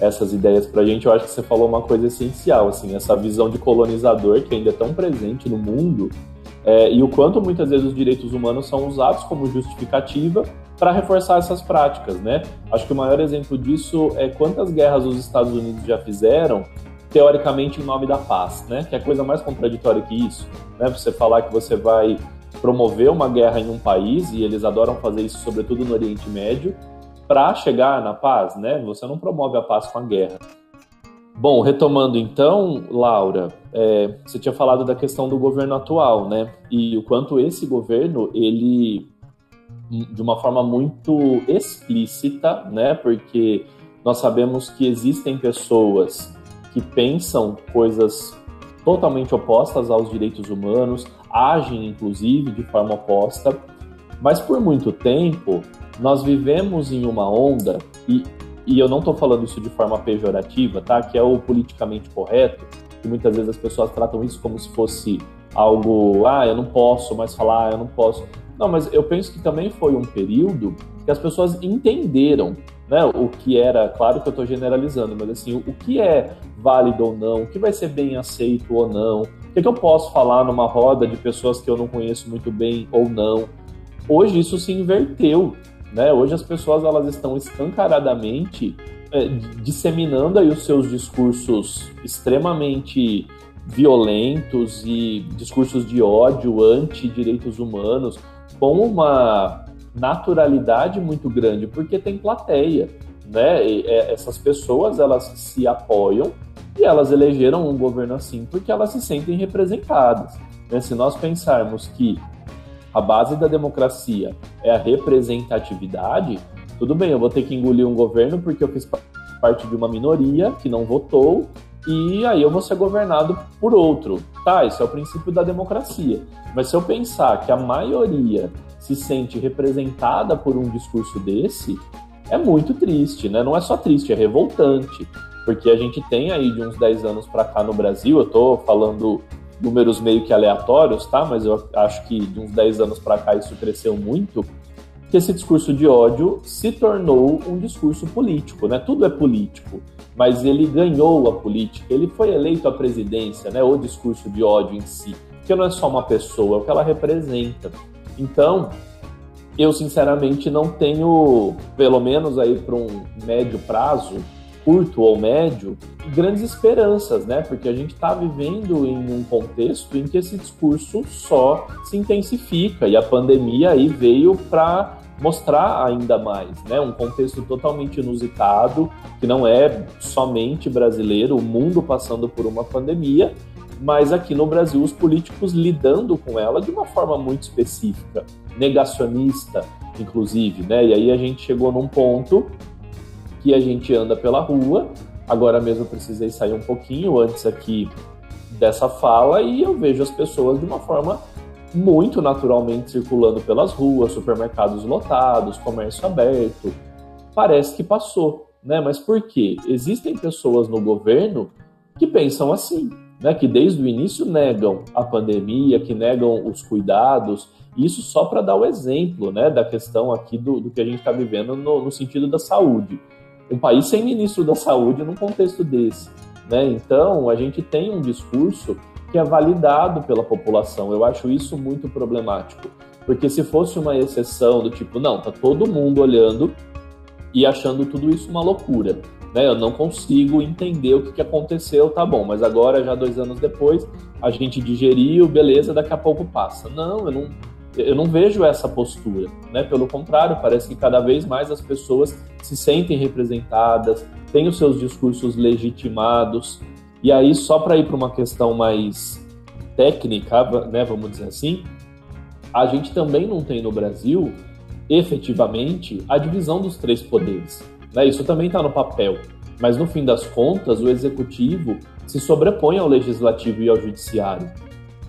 essas ideias pra gente. Eu acho que você falou uma coisa essencial, assim, essa visão de colonizador que ainda é tão presente no mundo é, e o quanto muitas vezes os direitos humanos são usados como justificativa para reforçar essas práticas, né? Acho que o maior exemplo disso é quantas guerras os Estados Unidos já fizeram teoricamente em nome da paz, né? Que é coisa mais contraditória que isso, né? Você falar que você vai promover uma guerra em um país e eles adoram fazer isso, sobretudo no Oriente Médio, para chegar na paz, né? Você não promove a paz com a guerra. Bom, retomando então, Laura, é, você tinha falado da questão do governo atual, né? E o quanto esse governo ele de uma forma muito explícita, né? Porque nós sabemos que existem pessoas que pensam coisas totalmente opostas aos direitos humanos, agem inclusive de forma oposta, mas por muito tempo nós vivemos em uma onda, e, e eu não estou falando isso de forma pejorativa, tá? que é o politicamente correto, que muitas vezes as pessoas tratam isso como se fosse algo, ah, eu não posso mais falar, eu não posso. Não, mas eu penso que também foi um período que as pessoas entenderam né, o que era, claro que eu estou generalizando, mas assim, o que é válido ou não, o que vai ser bem aceito ou não, o que, é que eu posso falar numa roda de pessoas que eu não conheço muito bem ou não. Hoje isso se inverteu, né? Hoje as pessoas elas estão escancaradamente é, disseminando aí os seus discursos extremamente violentos e discursos de ódio anti direitos humanos com uma naturalidade muito grande, porque tem plateia, né? E, é, essas pessoas elas se apoiam e elas elegeram um governo assim porque elas se sentem representadas. Né? Se nós pensarmos que a base da democracia é a representatividade, tudo bem, eu vou ter que engolir um governo porque eu fiz parte de uma minoria que não votou e aí eu vou ser governado por outro. Tá, isso é o princípio da democracia. Mas se eu pensar que a maioria se sente representada por um discurso desse, é muito triste, né? Não é só triste, é revoltante. Porque a gente tem aí de uns 10 anos para cá no Brasil, eu tô falando números meio que aleatórios, tá? Mas eu acho que de uns 10 anos para cá isso cresceu muito, que esse discurso de ódio se tornou um discurso político, né? Tudo é político, mas ele ganhou a política, ele foi eleito à presidência, né? O discurso de ódio em si, que não é só uma pessoa, é o que ela representa. Então, eu sinceramente não tenho, pelo menos aí para um médio prazo, curto ou médio, grandes esperanças, né? Porque a gente está vivendo em um contexto em que esse discurso só se intensifica e a pandemia aí veio para mostrar ainda mais, né? Um contexto totalmente inusitado, que não é somente brasileiro, o mundo passando por uma pandemia, mas aqui no Brasil os políticos lidando com ela de uma forma muito específica, negacionista, inclusive, né? E aí a gente chegou num ponto que a gente anda pela rua. Agora mesmo eu precisei sair um pouquinho antes aqui dessa fala e eu vejo as pessoas de uma forma muito naturalmente circulando pelas ruas, supermercados lotados, comércio aberto. Parece que passou, né? Mas por quê? Existem pessoas no governo que pensam assim, né? Que desde o início negam a pandemia, que negam os cuidados. Isso só para dar o exemplo, né? Da questão aqui do, do que a gente está vivendo no, no sentido da saúde um país sem ministro da saúde num contexto desse. Né? Então, a gente tem um discurso que é validado pela população. Eu acho isso muito problemático. Porque se fosse uma exceção do tipo, não, tá todo mundo olhando e achando tudo isso uma loucura. Né? Eu não consigo entender o que, que aconteceu, tá bom, mas agora, já dois anos depois, a gente digeriu, beleza, daqui a pouco passa. Não, eu não, eu não vejo essa postura, né? Pelo contrário, parece que cada vez mais as pessoas se sentem representadas, têm os seus discursos legitimados. E aí, só para ir para uma questão mais técnica, né, vamos dizer assim, a gente também não tem no Brasil, efetivamente, a divisão dos três poderes. Né? Isso também está no papel. Mas no fim das contas, o executivo se sobrepõe ao legislativo e ao judiciário.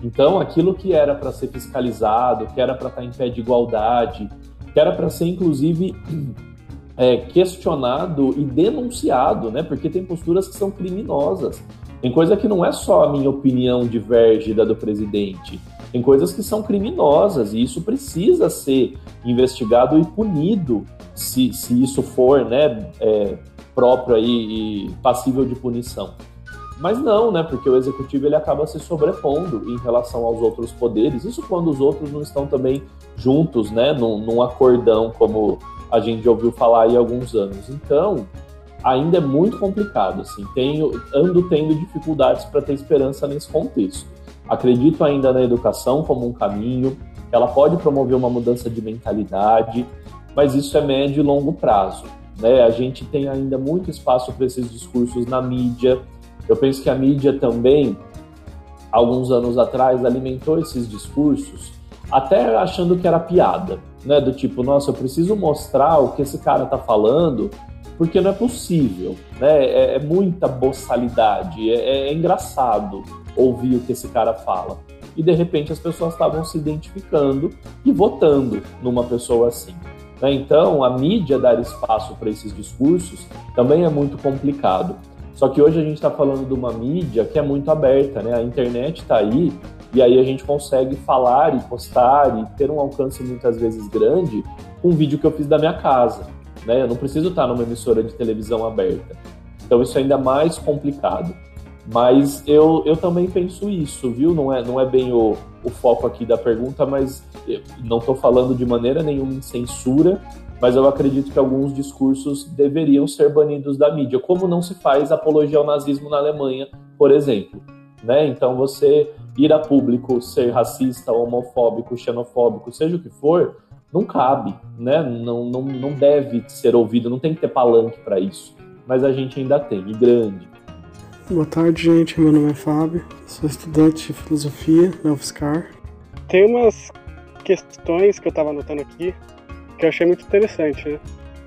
Então, aquilo que era para ser fiscalizado, que era para estar tá em pé de igualdade, que era para ser inclusive é, questionado e denunciado, né? Porque tem posturas que são criminosas. Tem coisa que não é só a minha opinião diverge da do presidente. Tem coisas que são criminosas e isso precisa ser investigado e punido se, se isso for né, é, próprio aí e passível de punição. Mas não, né? Porque o executivo ele acaba se sobrepondo em relação aos outros poderes. Isso quando os outros não estão também juntos, né? Num, num acordão, como a gente ouviu falar aí há alguns anos. Então, ainda é muito complicado. Assim, tenho, ando tendo dificuldades para ter esperança nesse contexto. Acredito ainda na educação como um caminho, ela pode promover uma mudança de mentalidade, mas isso é médio e longo prazo. Né? A gente tem ainda muito espaço para esses discursos na mídia eu penso que a mídia também, alguns anos atrás, alimentou esses discursos, até achando que era piada, né? Do tipo, nossa, eu preciso mostrar o que esse cara tá falando, porque não é possível, né? É, é muita boçalidade, é, é engraçado ouvir o que esse cara fala. E de repente as pessoas estavam se identificando e votando numa pessoa assim. Né? Então, a mídia dar espaço para esses discursos também é muito complicado. Só que hoje a gente está falando de uma mídia que é muito aberta, né? A internet está aí e aí a gente consegue falar e postar e ter um alcance muitas vezes grande com um vídeo que eu fiz da minha casa, né? Eu não preciso estar numa emissora de televisão aberta. Então isso é ainda mais complicado. Mas eu, eu também penso isso, viu? Não é, não é bem o, o foco aqui da pergunta, mas não estou falando de maneira nenhuma em censura, mas eu acredito que alguns discursos deveriam ser banidos da mídia, como não se faz apologia ao nazismo na Alemanha, por exemplo. Né? Então, você ir a público ser racista, homofóbico, xenofóbico, seja o que for, não cabe, né? não, não, não deve ser ouvido, não tem que ter palanque para isso. Mas a gente ainda tem, e grande. Boa tarde, gente. Meu nome é Fábio, sou estudante de filosofia na UFSCar. Tem umas questões que eu estava anotando aqui que eu achei muito interessante, né?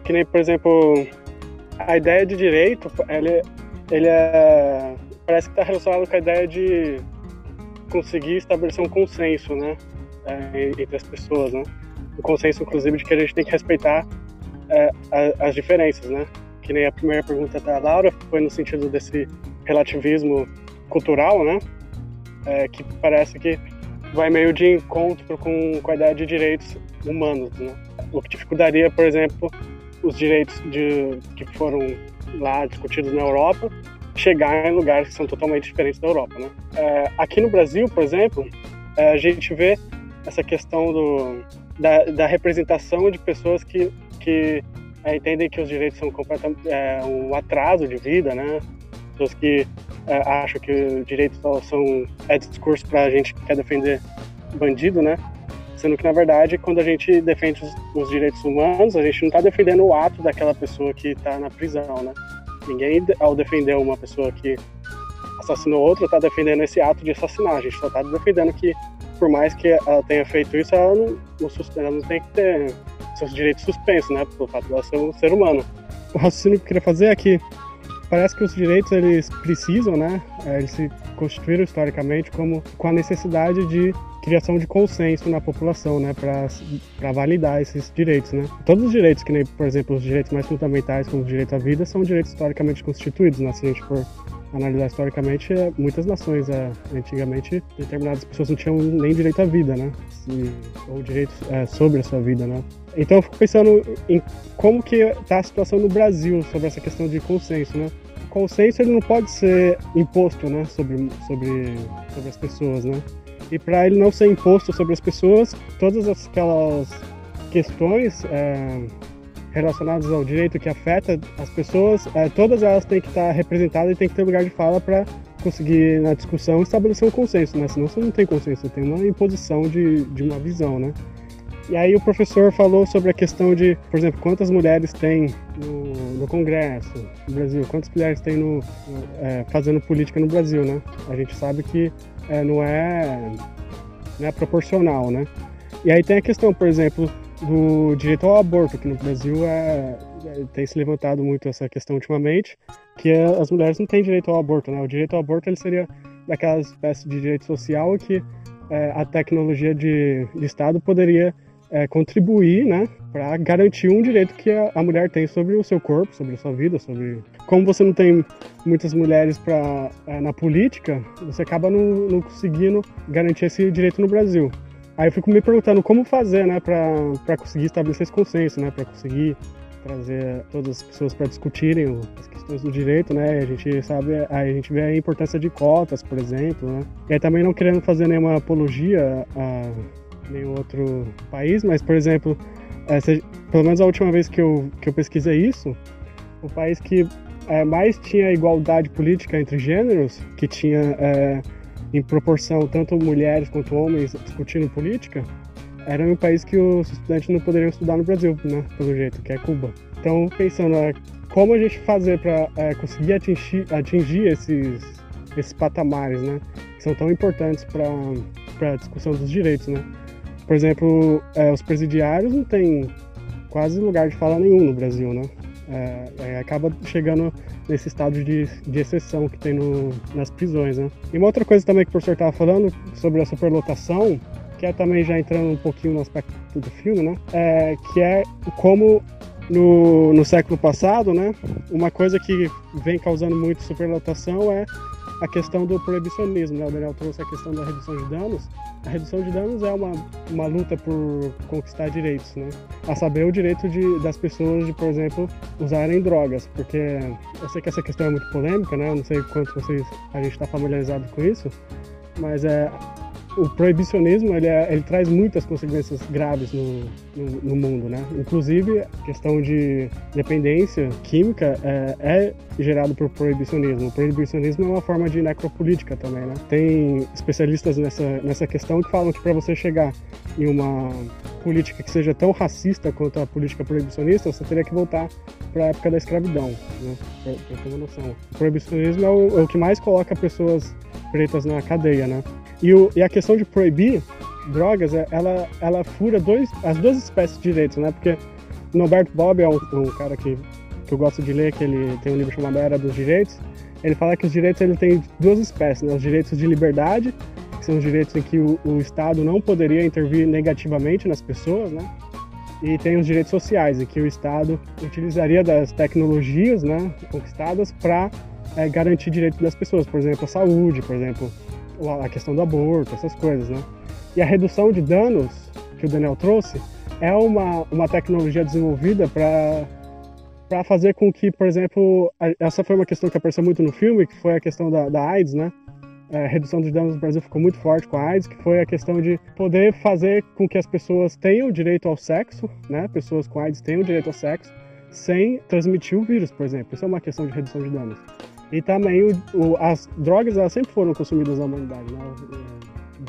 Que nem, por exemplo, a ideia de direito, ele, ele é, parece que está relacionado com a ideia de conseguir estabelecer um consenso, né? É, entre as pessoas, né? Um consenso, inclusive, de que a gente tem que respeitar é, as diferenças, né? Que nem a primeira pergunta da Laura foi no sentido desse relativismo cultural, né? é, que parece que vai meio de encontro com, com a ideia de direitos humanos, né? O que dificultaria, por exemplo, os direitos de, que foram lá discutidos na Europa chegar em lugares que são totalmente diferentes da Europa, né? É, aqui no Brasil, por exemplo, é, a gente vê essa questão do, da, da representação de pessoas que, que é, entendem que os direitos são completamente é, um atraso de vida, né? Pessoas que é, acham que direitos são é discurso para a gente que quer defender bandido, né? Sendo que, na verdade, quando a gente defende os, os direitos humanos, a gente não está defendendo o ato daquela pessoa que está na prisão, né? Ninguém, ao defender uma pessoa que assassinou outra, está defendendo esse ato de assassinar. A gente só está defendendo que, por mais que ela tenha feito isso, ela não, ela não tem que ter seus direitos suspensos, né? Pelo fato de ela ser um ser humano. O raciocínio que eu queria fazer é que parece que os direitos eles precisam, né? É, eles se constituíram historicamente como com a necessidade de criação de consenso na população, né, para validar esses direitos, né. Todos os direitos, que nem, por exemplo, os direitos mais fundamentais, como o direito à vida, são direitos historicamente constituídos, né, se a gente for analisar historicamente, é, muitas nações, é, antigamente, determinadas pessoas não tinham nem direito à vida, né, se, ou direitos é, sobre a sua vida, né. Então eu fico pensando em como que está a situação no Brasil sobre essa questão de consenso, né. O consenso ele não pode ser imposto, né, sobre, sobre, sobre as pessoas, né. E para ele não ser imposto sobre as pessoas, todas aquelas questões é, relacionadas ao direito que afeta as pessoas, é, todas elas têm que estar representadas e têm que ter lugar de fala para conseguir na discussão estabelecer um consenso, né? Senão você não tem consenso, você tem uma imposição de, de uma visão, né? E aí o professor falou sobre a questão de, por exemplo, quantas mulheres tem no, no Congresso no Brasil, quantas mulheres tem no, no é, fazendo política no Brasil, né? A gente sabe que é, não, é, não é proporcional, né? E aí tem a questão, por exemplo, do direito ao aborto, que no Brasil é, é, tem se levantado muito essa questão ultimamente, que é, as mulheres não têm direito ao aborto, né? O direito ao aborto ele seria daquela espécie de direito social que é, a tecnologia de, de Estado poderia é, contribuir, né, para garantir um direito que a, a, mulher tem sobre o seu corpo, sobre a sua vida, sobre como você não tem muitas mulheres para é, na política, você acaba não, não, conseguindo garantir esse direito no Brasil. Aí eu fico me perguntando como fazer, né, para conseguir estabelecer esse consenso, né, para conseguir trazer todas as pessoas para discutirem as questões do direito, né? A gente sabe, a gente vê a importância de cotas, por exemplo, né? E aí também não querendo fazer nenhuma apologia a nenhum outro país, mas, por exemplo, é, se, pelo menos a última vez que eu, que eu pesquisei isso, o país que é, mais tinha igualdade política entre gêneros, que tinha é, em proporção tanto mulheres quanto homens discutindo política, era um país que os estudantes não poderiam estudar no Brasil, né, pelo jeito, que é Cuba. Então, pensando é, como a gente fazer para conseguir atingir, atingir esses, esses patamares, né, que são tão importantes para a discussão dos direitos, né. Por exemplo, é, os presidiários não têm quase lugar de fala nenhum no Brasil, né? É, é, acaba chegando nesse estado de, de exceção que tem no, nas prisões, né? E uma outra coisa também que o professor estava falando sobre a superlotação, que é também já entrando um pouquinho no aspecto do filme, né? É, que é como no, no século passado, né? Uma coisa que vem causando muito superlotação é a questão do proibicionismo, né? O Daniel trouxe a questão da redução de danos. A redução de danos é uma, uma luta por conquistar direitos, né? A saber, o direito de, das pessoas de, por exemplo, usarem drogas, porque eu sei que essa questão é muito polêmica, né? Eu não sei quanto vocês, a gente está familiarizado com isso, mas é o proibicionismo ele, é, ele, traz muitas consequências graves no, no, mundo, né? Inclusive, a questão de dependência química é, é gerado por proibicionismo. O proibicionismo é uma forma de necropolítica também, né? Tem especialistas nessa, nessa questão que falam que para você chegar em uma política que seja tão racista quanto a política proibicionista, você teria que voltar para a época da escravidão, né? Para ter uma noção. O proibicionismo é o, é o que mais coloca pessoas pretas na cadeia, né? E, o, e a questão de proibir drogas, é, ela, ela fura dois, as duas espécies de direitos, né? Porque Norberto Bob é um, um, cara que, que eu gosto de ler, que ele tem um livro chamado Era dos Direitos. Ele fala que os direitos ele tem duas espécies, né? Os direitos de liberdade, que são os direitos em que o, o Estado não poderia intervir negativamente nas pessoas, né? E tem os direitos sociais, em que o Estado utilizaria das tecnologias né, conquistadas para é, garantir direitos das pessoas, por exemplo, a saúde, por exemplo, a questão do aborto, essas coisas, né? E a redução de danos que o Daniel trouxe é uma, uma tecnologia desenvolvida para para fazer com que, por exemplo, essa foi uma questão que apareceu muito no filme, que foi a questão da, da AIDS, né? A redução dos danos no Brasil ficou muito forte com a AIDS, que foi a questão de poder fazer com que as pessoas tenham direito ao sexo, né? Pessoas com AIDS tenham direito ao sexo, sem transmitir o vírus, por exemplo. Isso é uma questão de redução de danos. E também o, o, as drogas elas sempre foram consumidas na humanidade, né?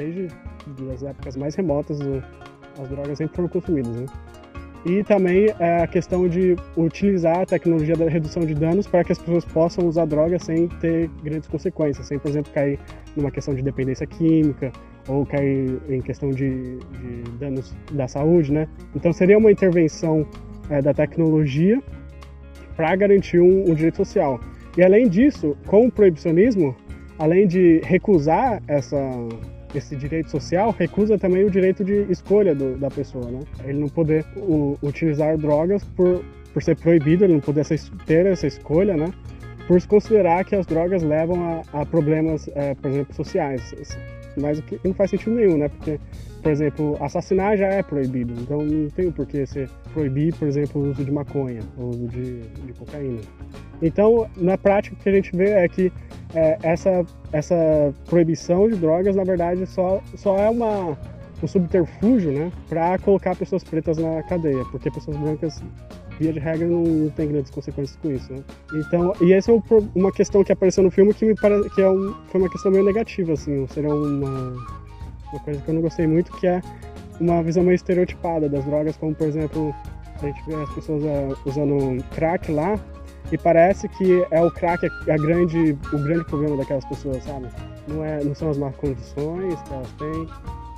Desde as épocas mais remotas, as drogas sempre foram consumidas, né? E também é, a questão de utilizar a tecnologia da redução de danos para que as pessoas possam usar drogas sem ter grandes consequências, sem, por exemplo, cair numa questão de dependência química ou cair em questão de, de danos da saúde, né? Então seria uma intervenção é, da tecnologia para garantir um, um direito social. E além disso, com o proibicionismo, além de recusar essa esse direito social recusa também o direito de escolha do, da pessoa, né? Ele não poder o, utilizar drogas por, por ser proibido, ele não poder ter essa escolha, né? Por se considerar que as drogas levam a, a problemas, é, por exemplo, sociais. Mas o que não faz sentido nenhum, né? Porque, por exemplo, assassinar já é proibido, então não tem o porquê você proibir, por exemplo, o uso de maconha, o uso de, de cocaína. Então, na prática, o que a gente vê é que é, essa, essa proibição de drogas, na verdade, só, só é uma, um subterfúgio né, para colocar pessoas pretas na cadeia, porque pessoas brancas, via de regra, não tem grandes consequências com isso. Né? Então, e essa é uma questão que apareceu no filme que me parece que é um, foi uma questão meio negativa, assim, seria uma, uma coisa que eu não gostei muito, que é uma visão meio estereotipada das drogas, como por exemplo, a gente vê as pessoas uh, usando crack lá, e parece que é o crack a grande, o grande problema daquelas pessoas, sabe? Não, é, não são as más condições que elas têm,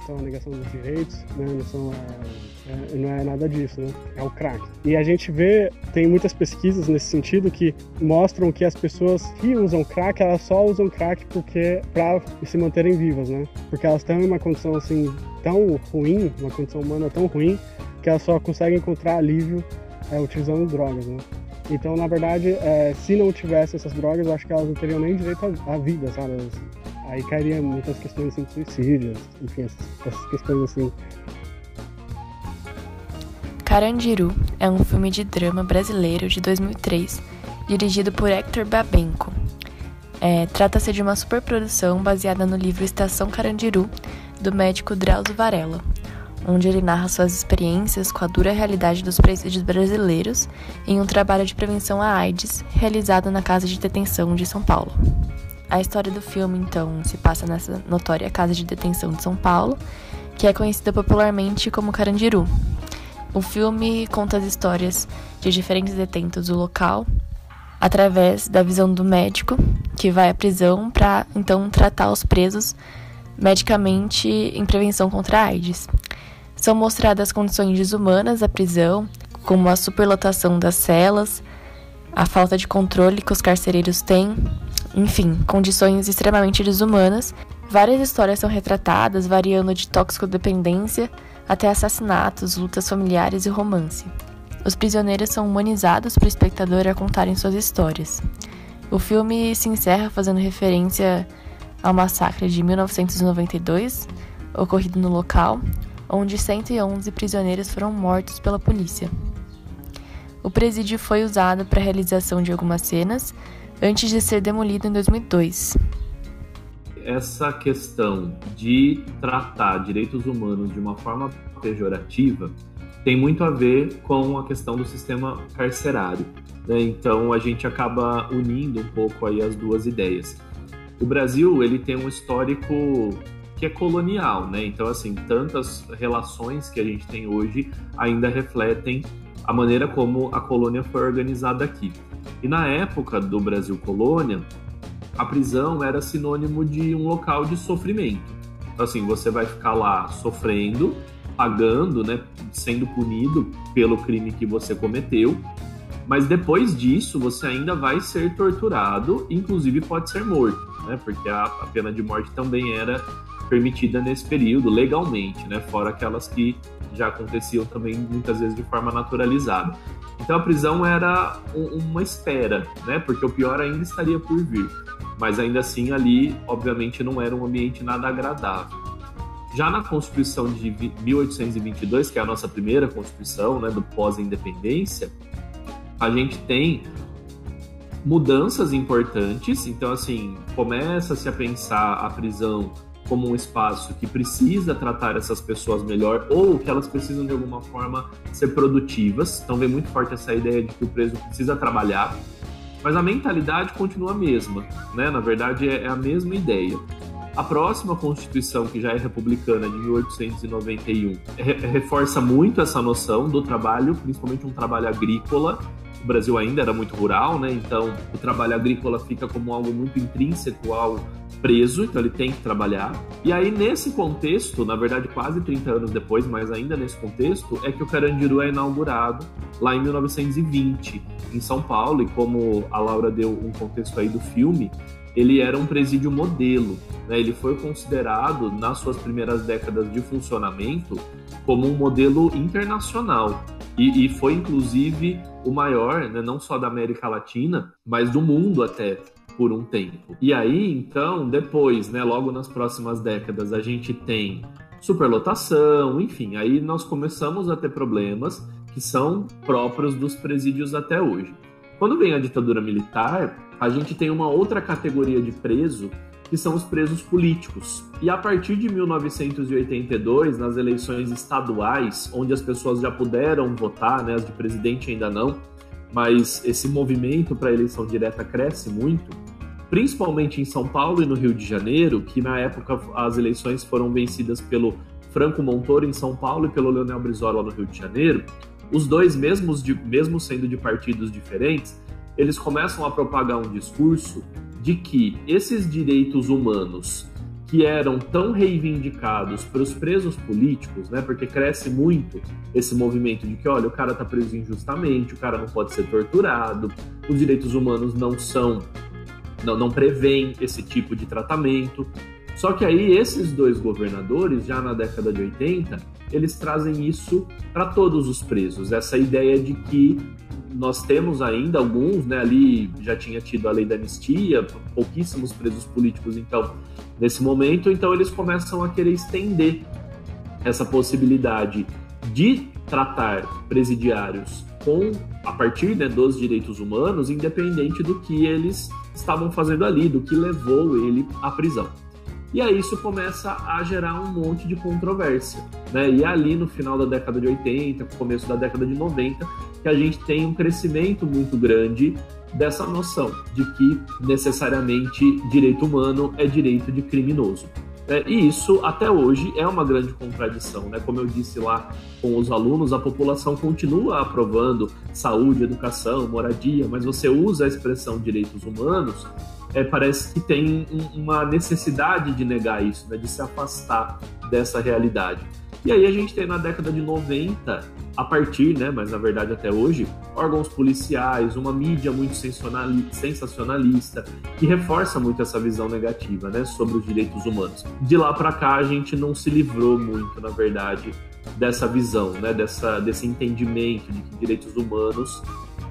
são a negação dos direitos, né? não, são a, é, não é nada disso, né? É o crack. E a gente vê, tem muitas pesquisas nesse sentido que mostram que as pessoas que usam crack, elas só usam crack porque para se manterem vivas, né? Porque elas estão em uma condição assim tão ruim, uma condição humana tão ruim, que elas só conseguem encontrar alívio é, utilizando drogas, né? Então, na verdade, é, se não tivesse essas drogas, eu acho que elas não teriam nem direito à, vida, sabe? Aí cairia muitas questões assim, de suicídio, enfim, essas, essas questões assim. Carandiru é um filme de drama brasileiro de 2003, dirigido por Hector Babenco. É, Trata-se de uma superprodução baseada no livro Estação Carandiru, do médico Drauzio Varela, onde ele narra suas experiências com a dura realidade dos presídios brasileiros em um trabalho de prevenção à AIDS realizado na Casa de Detenção de São Paulo. A história do filme, então, se passa nessa notória Casa de Detenção de São Paulo, que é conhecida popularmente como Carandiru. O filme conta as histórias de diferentes detentos do local através da visão do médico que vai à prisão para então tratar os presos medicamente em prevenção contra a AIDS. São mostradas condições desumanas da prisão, como a superlotação das celas, a falta de controle que os carcereiros têm, enfim, condições extremamente desumanas. Várias histórias são retratadas, variando de toxicodependência até assassinatos, lutas familiares e romance. Os prisioneiros são humanizados para o espectador a contarem suas histórias. O filme se encerra fazendo referência ao massacre de 1992, ocorrido no local, onde 111 prisioneiros foram mortos pela polícia. O presídio foi usado para a realização de algumas cenas antes de ser demolido em 2002. Essa questão de tratar direitos humanos de uma forma pejorativa tem muito a ver com a questão do sistema carcerário. Né? Então a gente acaba unindo um pouco aí as duas ideias. O Brasil ele tem um histórico que é colonial, né? Então, assim, tantas relações que a gente tem hoje ainda refletem a maneira como a colônia foi organizada aqui. E na época do Brasil colônia, a prisão era sinônimo de um local de sofrimento. Então, assim, você vai ficar lá sofrendo, pagando, né, sendo punido pelo crime que você cometeu, mas depois disso você ainda vai ser torturado, inclusive pode ser morto, né, porque a, a pena de morte também era permitida nesse período legalmente, né? Fora aquelas que já aconteciam também muitas vezes de forma naturalizada. Então a prisão era uma espera, né? Porque o pior ainda estaria por vir. mas ainda assim ali, obviamente, não era um ambiente nada agradável. Já na Constituição de 1822, que é a nossa primeira Constituição, né, do pós-independência, a gente tem mudanças importantes. Então, assim, começa-se a pensar a prisão como um espaço que precisa tratar essas pessoas melhor ou que elas precisam de alguma forma ser produtivas. Então, vem muito forte essa ideia de que o preso precisa trabalhar, mas a mentalidade continua a mesma, né? Na verdade, é a mesma ideia. A próxima Constituição, que já é republicana, de 1891, reforça muito essa noção do trabalho, principalmente um trabalho agrícola, o Brasil ainda era muito rural, né? Então o trabalho agrícola fica como algo muito intrínseco ao preso, então ele tem que trabalhar. E aí, nesse contexto, na verdade, quase 30 anos depois, mas ainda nesse contexto, é que o Carandiru é inaugurado lá em 1920, em São Paulo, e como a Laura deu um contexto aí do filme, ele era um presídio modelo. Né? Ele foi considerado, nas suas primeiras décadas de funcionamento, como um modelo internacional. E, e foi, inclusive, o maior, né, não só da América Latina, mas do mundo até por um tempo. E aí, então, depois, né, logo nas próximas décadas, a gente tem superlotação, enfim, aí nós começamos a ter problemas que são próprios dos presídios até hoje. Quando vem a ditadura militar, a gente tem uma outra categoria de preso que são os presos políticos. E a partir de 1982, nas eleições estaduais, onde as pessoas já puderam votar, né, as de presidente ainda não, mas esse movimento para a eleição direta cresce muito, principalmente em São Paulo e no Rio de Janeiro, que na época as eleições foram vencidas pelo Franco Montoro em São Paulo e pelo Leonel Brizola no Rio de Janeiro, os dois, mesmos de, mesmo sendo de partidos diferentes, eles começam a propagar um discurso de que esses direitos humanos que eram tão reivindicados para os presos políticos, né? Porque cresce muito esse movimento de que, olha, o cara está preso injustamente, o cara não pode ser torturado, os direitos humanos não são, não, não prevêem esse tipo de tratamento. Só que aí esses dois governadores, já na década de 80, eles trazem isso para todos os presos, essa ideia de que nós temos ainda alguns, né, ali já tinha tido a lei da anistia, pouquíssimos presos políticos, então, nesse momento, então eles começam a querer estender essa possibilidade de tratar presidiários com a partir né, dos direitos humanos, independente do que eles estavam fazendo ali, do que levou ele à prisão. E aí isso começa a gerar um monte de controvérsia. Né? E ali no final da década de 80, começo da década de 90, que a gente tem um crescimento muito grande dessa noção de que necessariamente direito humano é direito de criminoso. É, e isso, até hoje, é uma grande contradição. Né? Como eu disse lá com os alunos, a população continua aprovando saúde, educação, moradia, mas você usa a expressão direitos humanos é, parece que tem uma necessidade de negar isso, né, de se afastar dessa realidade. E aí a gente tem na década de 90, a partir, né, mas na verdade até hoje, órgãos policiais, uma mídia muito sensacionalista, que reforça muito essa visão negativa, né, sobre os direitos humanos. De lá para cá a gente não se livrou muito, na verdade, dessa visão, né, dessa, desse entendimento de que direitos humanos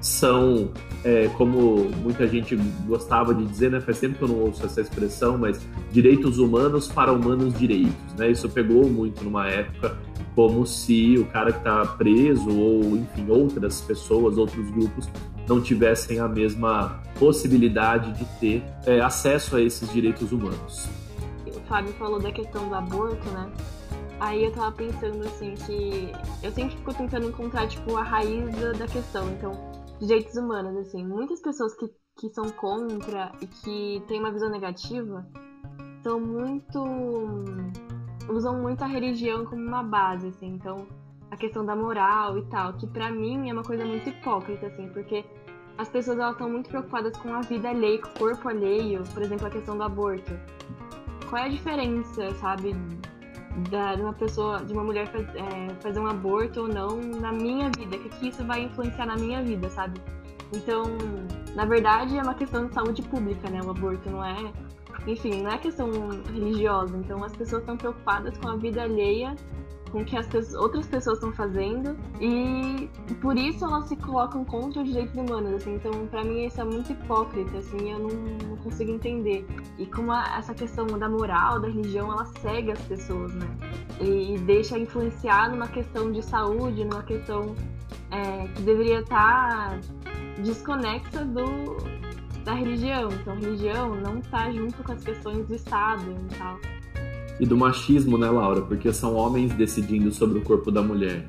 são, é, como muita gente gostava de dizer, né? Faz tempo que eu não ouço essa expressão, mas direitos humanos para humanos direitos, né? Isso pegou muito numa época como se o cara que está preso ou, enfim, outras pessoas, outros grupos não tivessem a mesma possibilidade de ter é, acesso a esses direitos humanos. O Fábio falou da questão do aborto, né? Aí eu tava pensando assim que eu sempre fico tentando encontrar tipo a raiz da questão. Então, direitos humanos, assim. Muitas pessoas que, que são contra e que têm uma visão negativa são muito. usam muito a religião como uma base, assim. Então, a questão da moral e tal, que para mim é uma coisa muito hipócrita, assim, porque as pessoas elas estão muito preocupadas com a vida alheia, com o corpo alheio, por exemplo, a questão do aborto. Qual é a diferença, sabe, da, de uma pessoa, de uma mulher faz, é, fazer um aborto ou não na minha vida, que, que isso vai influenciar na minha vida, sabe? Então, na verdade, é uma questão de saúde pública, né? O aborto não é. Enfim, não é questão religiosa. Então, as pessoas estão preocupadas com a vida alheia com o que as outras pessoas estão fazendo e por isso elas se colocam contra os direitos humanos, assim. Então, para mim isso é muito hipócrita, assim, eu não, não consigo entender. E como a, essa questão da moral, da religião, ela cega as pessoas, né? E, e deixa influenciar numa questão de saúde, numa questão é, que deveria estar desconexa do, da religião. Então, religião não está junto com as questões do Estado e tal. E do machismo, né, Laura? Porque são homens decidindo sobre o corpo da mulher.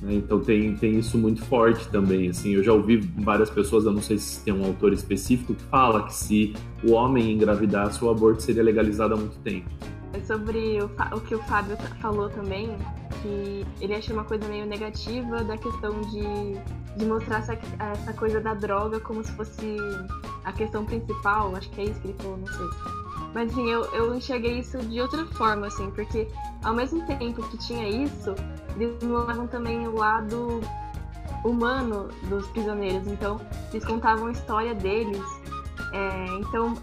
Né? Então tem, tem isso muito forte também. Assim, eu já ouvi várias pessoas, eu não sei se tem um autor específico, que fala que se o homem engravidasse, o aborto seria legalizado há muito tempo. É sobre o, o que o Fábio falou também, que ele achou uma coisa meio negativa da questão de, de mostrar essa, essa coisa da droga como se fosse a questão principal, acho que é isso que ele falou, não sei. Mas assim, eu, eu enxerguei isso de outra forma, assim, porque ao mesmo tempo que tinha isso, eles mostravam também o lado humano dos prisioneiros. Então, eles contavam a história deles. É, então,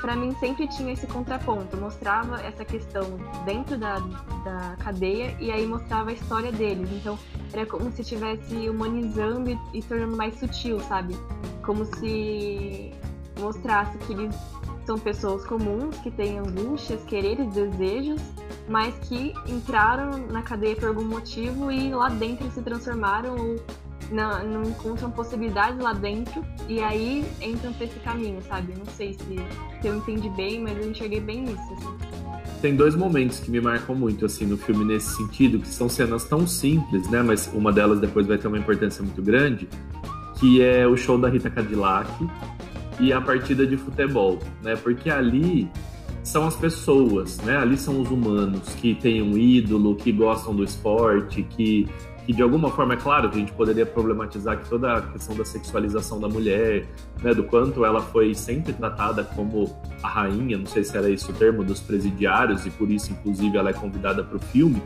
para mim sempre tinha esse contraponto, mostrava essa questão dentro da, da cadeia e aí mostrava a história deles. Então, era como se estivesse humanizando e, e tornando mais sutil, sabe? Como se mostrasse que eles são pessoas comuns que têm angústias, quereres, desejos, mas que entraram na cadeia por algum motivo e lá dentro se transformaram ou não, não encontram possibilidades lá dentro e aí entram pra esse caminho, sabe? Não sei se, se eu entendi bem, mas eu enxerguei bem isso. Assim. Tem dois momentos que me marcam muito assim no filme nesse sentido, que são cenas tão simples, né? Mas uma delas depois vai ter uma importância muito grande, que é o show da Rita Cadillac e a partida de futebol, né? Porque ali são as pessoas, né? Ali são os humanos que têm um ídolo, que gostam do esporte, que, que de alguma forma, é claro que a gente poderia problematizar que toda a questão da sexualização da mulher, né? Do quanto ela foi sempre tratada como a rainha, não sei se era esse o termo, dos presidiários, e por isso, inclusive, ela é convidada para o filme.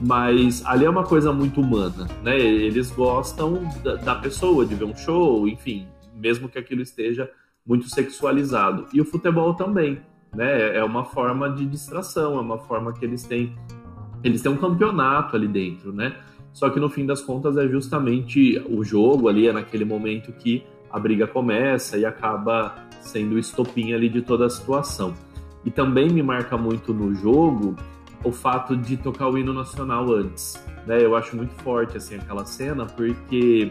Mas ali é uma coisa muito humana, né? Eles gostam da, da pessoa, de ver um show, enfim, mesmo que aquilo esteja muito sexualizado. E o futebol também, né? É uma forma de distração, é uma forma que eles têm eles têm um campeonato ali dentro, né? Só que no fim das contas é justamente o jogo ali, é naquele momento que a briga começa e acaba sendo o estopim ali de toda a situação. E também me marca muito no jogo o fato de tocar o hino nacional antes, né? Eu acho muito forte assim aquela cena porque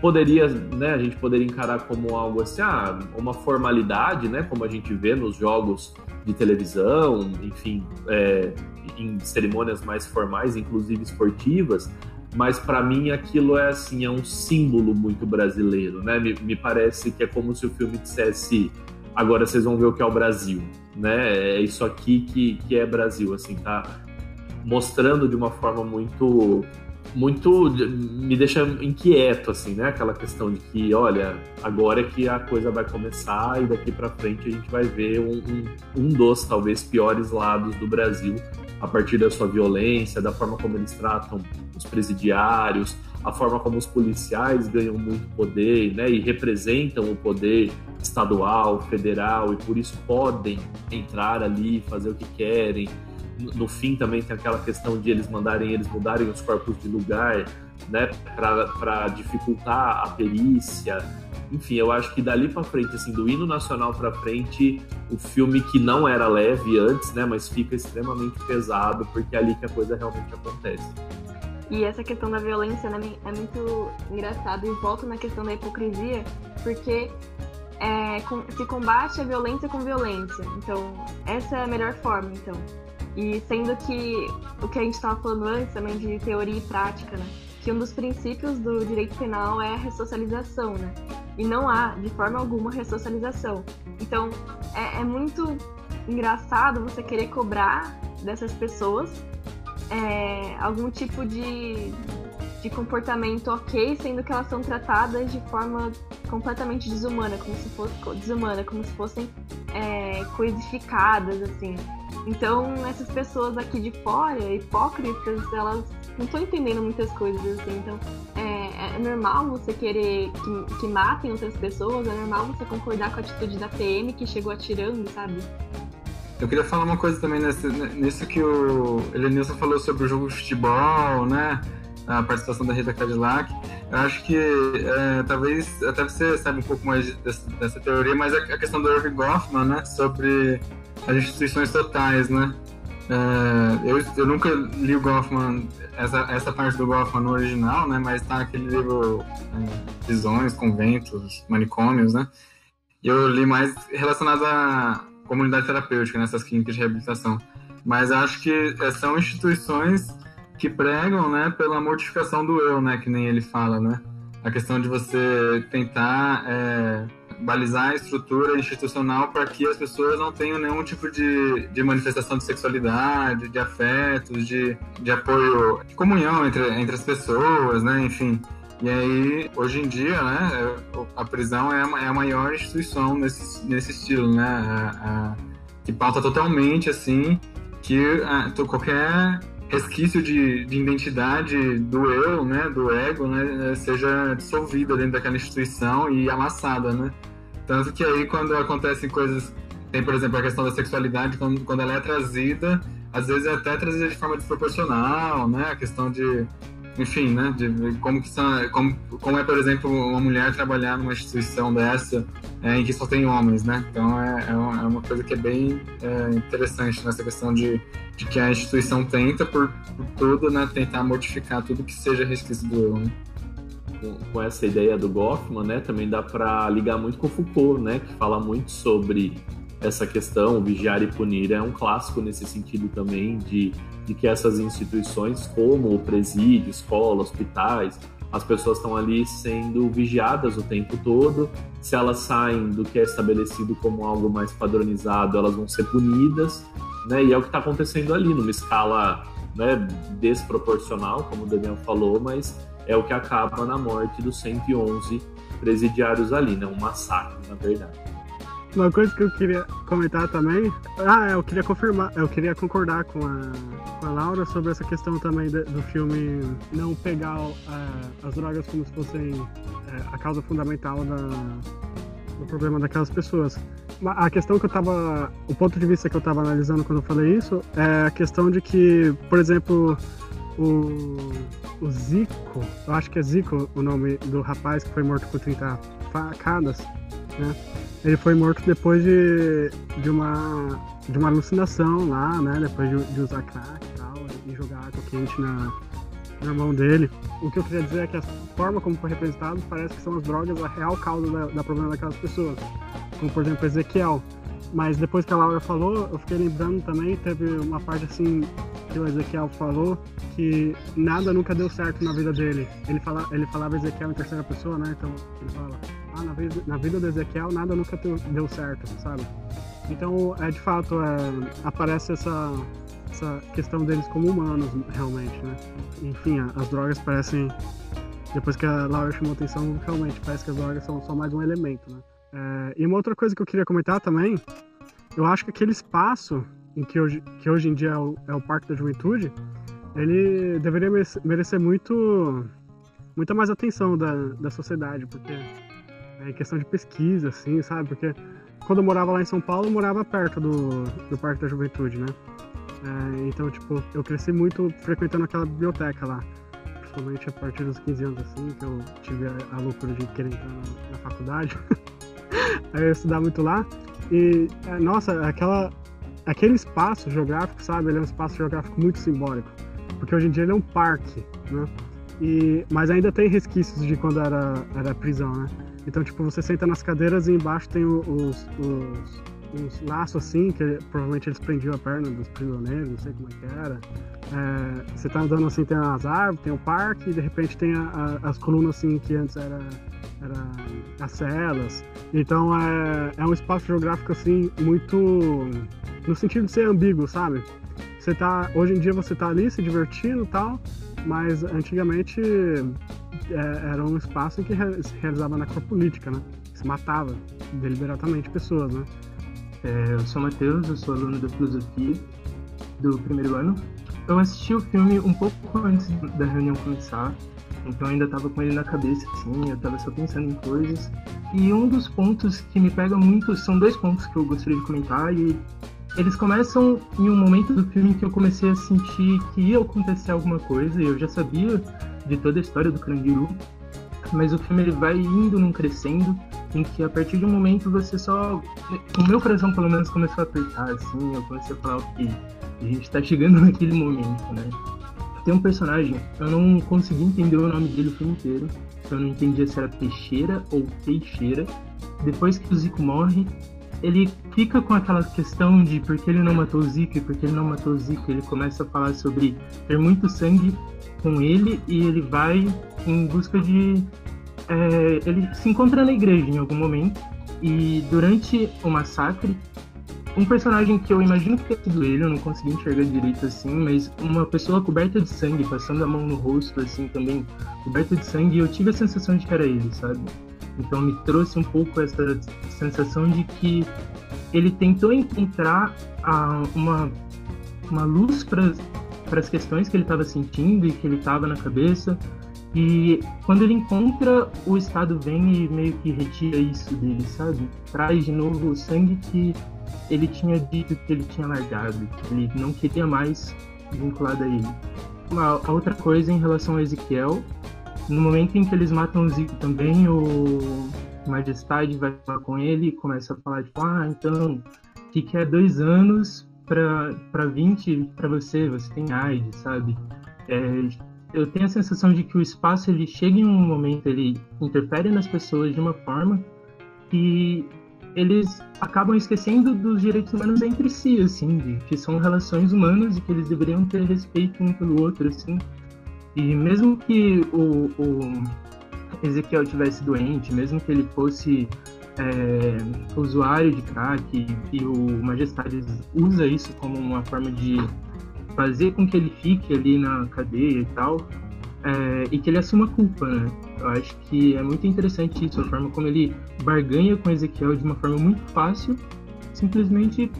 poderia, né, a gente poderia encarar como algo assim, ah, uma formalidade, né, como a gente vê nos jogos de televisão, enfim, é, em cerimônias mais formais, inclusive esportivas, mas para mim aquilo é assim, é um símbolo muito brasileiro, né? Me, me, parece que é como se o filme dissesse agora vocês vão ver o que é o Brasil, né? É isso aqui que, que é Brasil, assim, tá mostrando de uma forma muito muito me deixa inquieto assim, né? Aquela questão de que, olha, agora é que a coisa vai começar e daqui para frente a gente vai ver um, um, um, dos talvez piores lados do Brasil a partir da sua violência, da forma como eles tratam os presidiários, a forma como os policiais ganham muito poder, né? E representam o poder estadual, federal e por isso podem entrar ali, fazer o que querem no fim também tem aquela questão de eles mandarem eles mudarem os corpos de lugar, né, para dificultar a perícia. Enfim, eu acho que dali para frente, assim, do hino nacional para frente, o filme que não era leve antes, né, mas fica extremamente pesado porque é ali que a coisa realmente acontece. E essa questão da violência né, é muito engraçado e volta na questão da hipocrisia, porque é, se combate a violência com violência. Então, essa é a melhor forma, então. E sendo que o que a gente estava falando antes também de teoria e prática, né? Que um dos princípios do direito penal é a ressocialização, né? E não há, de forma alguma, ressocialização. Então, é, é muito engraçado você querer cobrar dessas pessoas é, algum tipo de, de comportamento ok, sendo que elas são tratadas de forma completamente desumana, como se fosse desumana, como se fossem é, coisificadas, assim. Então, essas pessoas aqui de fora, hipócritas, elas não estão entendendo muitas coisas, assim. Então, é, é, normal você querer que, que matem outras pessoas, é normal você concordar com a atitude da PM que chegou atirando, sabe? Eu queria falar uma coisa também nesse, nisso que o Elenilson falou sobre o jogo de futebol, né? A participação da Rita Cadillac. Eu acho que é, talvez até você saiba um pouco mais dessa, dessa teoria, mas a, a, questão do Irving Goffman, né? Sobre as instituições totais, né? É, eu, eu nunca li o Goffman, essa, essa parte do Goffman no original, né? Mas tá aquele livro é, Visões, Conventos, Manicômios, né? E eu li mais relacionado à comunidade terapêutica, nessas né, clínicas de reabilitação. Mas acho que é, são instituições que pregam, né, pela mortificação do eu, né, que nem ele fala, né? A questão de você tentar é, balizar a estrutura institucional para que as pessoas não tenham nenhum tipo de, de manifestação de sexualidade, de afetos, de, de apoio, de comunhão entre, entre as pessoas, né? Enfim. E aí, hoje em dia, né, a prisão é a, é a maior instituição nesse, nesse estilo, né? A, a, que pauta totalmente, assim, que a, qualquer resquício de, de identidade do eu, né, do ego, né, seja dissolvida dentro daquela instituição e amassada, né? Tanto que aí quando acontecem coisas, tem por exemplo a questão da sexualidade, quando, quando ela é trazida, às vezes é até trazida de forma desproporcional, né? A questão de, enfim, né? De como que são, como, como é por exemplo uma mulher trabalhar numa instituição dessa é, em que só tem homens, né? Então é, é, uma, é uma coisa que é bem é, interessante nessa questão de, de que a instituição tenta por, por tudo, né? Tentar modificar tudo que seja resquício do eu, né? com, com essa ideia do Goffman, né, também dá para ligar muito com Foucault, né, que fala muito sobre essa questão, vigiar e punir é um clássico nesse sentido também de, de que essas instituições como o presídio, escola, hospitais, as pessoas estão ali sendo vigiadas o tempo todo. Se elas saem do que é estabelecido como algo mais padronizado, elas vão ser punidas, né? E é o que está acontecendo ali, numa escala né, desproporcional, como o Daniel falou, mas é o que acaba na morte dos 111 presidiários ali, né? Um massacre, na verdade. Uma coisa que eu queria comentar também, ah, eu queria confirmar, eu queria concordar com a, com a Laura sobre essa questão também de, do filme não pegar uh, as drogas como se fossem uh, a causa fundamental da, do problema daquelas pessoas. A questão que eu tava, o ponto de vista que eu tava analisando quando eu falei isso é a questão de que, por exemplo, o, o Zico, eu acho que é Zico o nome do rapaz que foi morto com 30 facadas, né? Ele foi morto depois de, de, uma, de uma alucinação lá, né? Depois de, de usar crack e tal, e jogar água quente na, na mão dele. O que eu queria dizer é que a forma como foi representado parece que são as drogas a real causa da, da problema daquelas pessoas. Como, por exemplo, Ezequiel. Mas depois que a Laura falou, eu fiquei lembrando também, teve uma parte assim que o Ezequiel falou que nada nunca deu certo na vida dele. Ele, fala, ele falava Ezequiel em terceira pessoa, né? Então ele fala, ah, na vida, na vida do Ezequiel nada nunca deu certo, sabe? Então, é de fato, é, aparece essa, essa questão deles como humanos, realmente, né? Enfim, as drogas parecem. Depois que a Laura chamou atenção, realmente parece que as drogas são só mais um elemento, né? É, e uma outra coisa que eu queria comentar também, eu acho que aquele espaço em que hoje, que hoje em dia é o, é o Parque da Juventude, ele deveria merecer muito, muita mais atenção da, da sociedade, porque é questão de pesquisa, assim, sabe? Porque quando eu morava lá em São Paulo, eu morava perto do, do Parque da Juventude, né? É, então, tipo, eu cresci muito frequentando aquela biblioteca lá. Principalmente a partir dos 15 anos, assim, que eu tive a, a loucura de querer entrar na, na faculdade. Eu ia estudar muito lá. E, é, nossa, aquela, aquele espaço geográfico, sabe? Ele é um espaço geográfico muito simbólico. Porque hoje em dia ele é um parque, né? E, mas ainda tem resquícios de quando era, era prisão, né? Então, tipo, você senta nas cadeiras e embaixo tem os, os, os laços assim, que provavelmente eles prendiam a perna dos prisioneiros, não sei como é que era. É, você tá andando assim, tem as árvores, tem o parque, e de repente tem a, a, as colunas assim, que antes era, era as celas. Então é, é um espaço geográfico assim, muito no sentido de ser ambíguo, sabe? Você tá, hoje em dia você tá ali se divertindo tal, mas antigamente é, era um espaço em que se realizava necropolítica, né? Se matava deliberadamente pessoas, né? É, eu sou Matheus, eu sou aluno da filosofia do primeiro ano. Eu assisti o filme um pouco antes da reunião começar, então eu ainda estava com ele na cabeça, assim, eu estava só pensando em coisas. E um dos pontos que me pega muito são dois pontos que eu gostaria de comentar e eles começam em um momento do filme que eu comecei a sentir que ia acontecer alguma coisa, e eu já sabia de toda a história do Carandiru, mas o filme ele vai indo num crescendo, em que a partir de um momento você só. O meu coração, pelo menos, começou a apertar, assim, eu comecei a falar que a gente tá chegando naquele momento, né? Tem um personagem, eu não consegui entender o nome dele o filme inteiro, eu não entendia se era Teixeira ou Teixeira. Depois que o Zico morre, ele fica com aquela questão de por que ele não matou o Zico e por que ele não matou o Zico. Ele começa a falar sobre ter muito sangue com ele e ele vai em busca de. É, ele se encontra na igreja em algum momento e durante o massacre, um personagem que eu imagino que tenha sido ele, eu não consegui enxergar direito assim, mas uma pessoa coberta de sangue, passando a mão no rosto assim também, coberta de sangue, eu tive a sensação de que era ele, sabe? Então me trouxe um pouco essa sensação de que ele tentou encontrar a, uma, uma luz para as questões que ele estava sentindo e que ele estava na cabeça. E quando ele encontra, o Estado vem e meio que retira isso dele, sabe? Traz de novo o sangue que ele tinha dito que ele tinha largado, que ele não queria mais vinculado a ele. Uma, a outra coisa em relação a Ezequiel no momento em que eles matam o Zico também, o Majestade vai falar com ele e começa a falar, tipo, ah, então, o que, que é dois anos para 20 para você? Você tem AIDS, sabe? É, eu tenho a sensação de que o espaço ele chega em um momento, ele interfere nas pessoas de uma forma que eles acabam esquecendo dos direitos humanos entre si, assim, de que são relações humanas e que eles deveriam ter respeito um pelo outro, assim. E mesmo que o, o Ezequiel tivesse doente, mesmo que ele fosse é, usuário de crack e, o Majestades usa isso como uma forma de fazer com que ele fique ali na cadeia e tal, é, e que ele assuma a culpa, né? Eu acho que é muito interessante isso, a forma como ele barganha com Ezequiel de uma forma muito fácil, simplesmente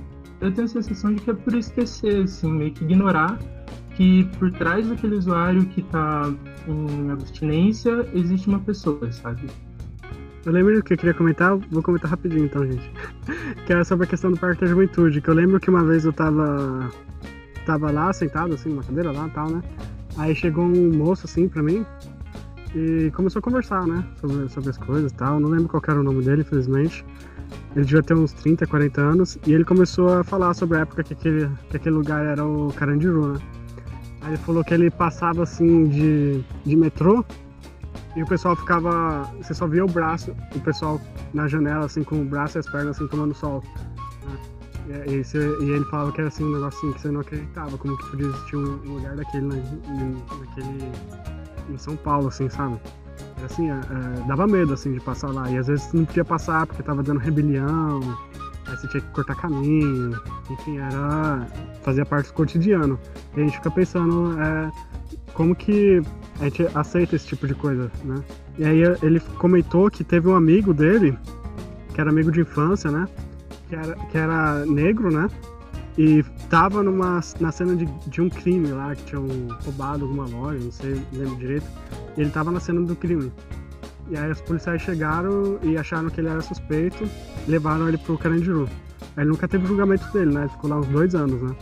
eu tenho a sensação de que é por esquecer, assim, meio que ignorar que por trás daquele usuário que está em abstinência existe uma pessoa, sabe? Eu lembro do que eu queria comentar, vou comentar rapidinho então, gente. que era sobre a questão do Parque da Juventude, que eu lembro que uma vez eu tava, tava lá, sentado assim, numa cadeira lá e tal, né? Aí chegou um moço assim pra mim e começou a conversar, né? Sobre, sobre as coisas e tal. Não lembro qual era o nome dele, infelizmente. Ele devia ter uns 30, 40 anos. E ele começou a falar sobre a época que aquele, que aquele lugar era o Carandiru, né? Aí ele falou que ele passava assim de, de metrô e o pessoal ficava. Você só via o braço, o pessoal na janela, assim, com o braço e as pernas assim tomando sol. Né? E, e, e, ele falava que era assim um negócio assim, que você não acreditava, como que podia existir um, lugar daquele na, naquele. em São Paulo, assim, sabe? Assim, é, é, dava medo assim de passar lá. E às vezes não podia passar porque tava dando rebelião Aí você tinha que cortar caminho, enfim, era. fazia parte do cotidiano. E a gente fica pensando é, como que a gente aceita esse tipo de coisa, né? E aí ele comentou que teve um amigo dele, que era amigo de infância, né? Que era, que era negro, né? E tava numa, na cena de, de um crime lá, que tinham roubado alguma loja, não sei, não lembro direito. Ele tava na cena do crime. E aí os policiais chegaram e acharam que ele era suspeito, levaram ele pro Carandiru. Aí nunca teve julgamento dele, né? Ele ficou lá uns dois anos, né?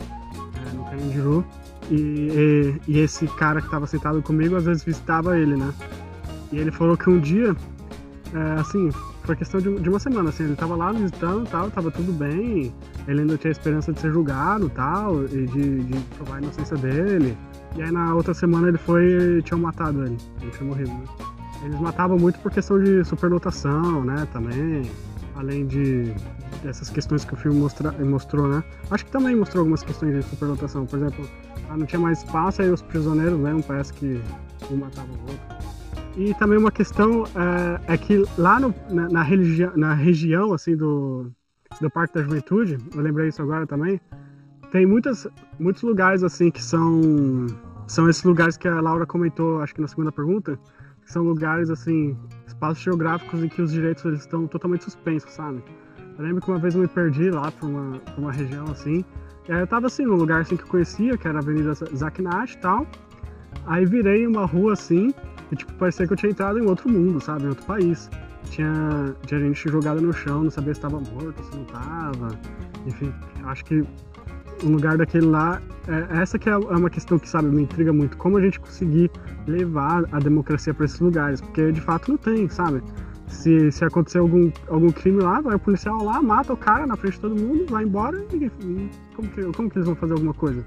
É, no Carandiru. E, e, e, esse cara que tava sentado comigo às vezes visitava ele, né? E ele falou que um dia, é, assim, foi questão de, de, uma semana, assim, ele tava lá visitando tal, tava tudo bem, ele ainda tinha esperança de ser julgado tal, e de, de provar a inocência dele. E aí na outra semana ele foi tinham matado ele, ele tinha morrido, né? Eles matavam muito por questão de superlotação, né, também. Além de dessas questões que o filme mostra, mostrou, né? Acho que também mostrou algumas questões de superlotação. Por exemplo, ah, não tinha mais espaço, aí os prisioneiros, né? Um parece que um matava o outro. E também uma questão é, é que lá no, na, na, religi na região, assim, do, do Parque da Juventude, eu lembrei isso agora também, tem muitas, muitos lugares, assim, que são, são esses lugares que a Laura comentou, acho que na segunda pergunta, são lugares, assim, espaços geográficos em que os direitos eles estão totalmente suspensos, sabe? Eu lembro que uma vez eu me perdi lá pra uma, uma região, assim, e aí eu tava, assim, num lugar, assim, que eu conhecia, que era a Avenida Zaknat e tal, aí virei uma rua, assim, e, tipo, parecia que eu tinha entrado em outro mundo, sabe? Em outro país. Tinha, tinha gente jogada no chão, não sabia se estava morto, se não estava. Enfim, acho que um lugar daquele lá. É, essa que é, é uma questão que, sabe, me intriga muito. Como a gente conseguir levar a democracia para esses lugares? Porque de fato não tem, sabe? Se, se acontecer algum, algum crime lá, vai o policial lá, mata o cara na frente de todo mundo, vai embora e, como, que, como que eles vão fazer alguma coisa?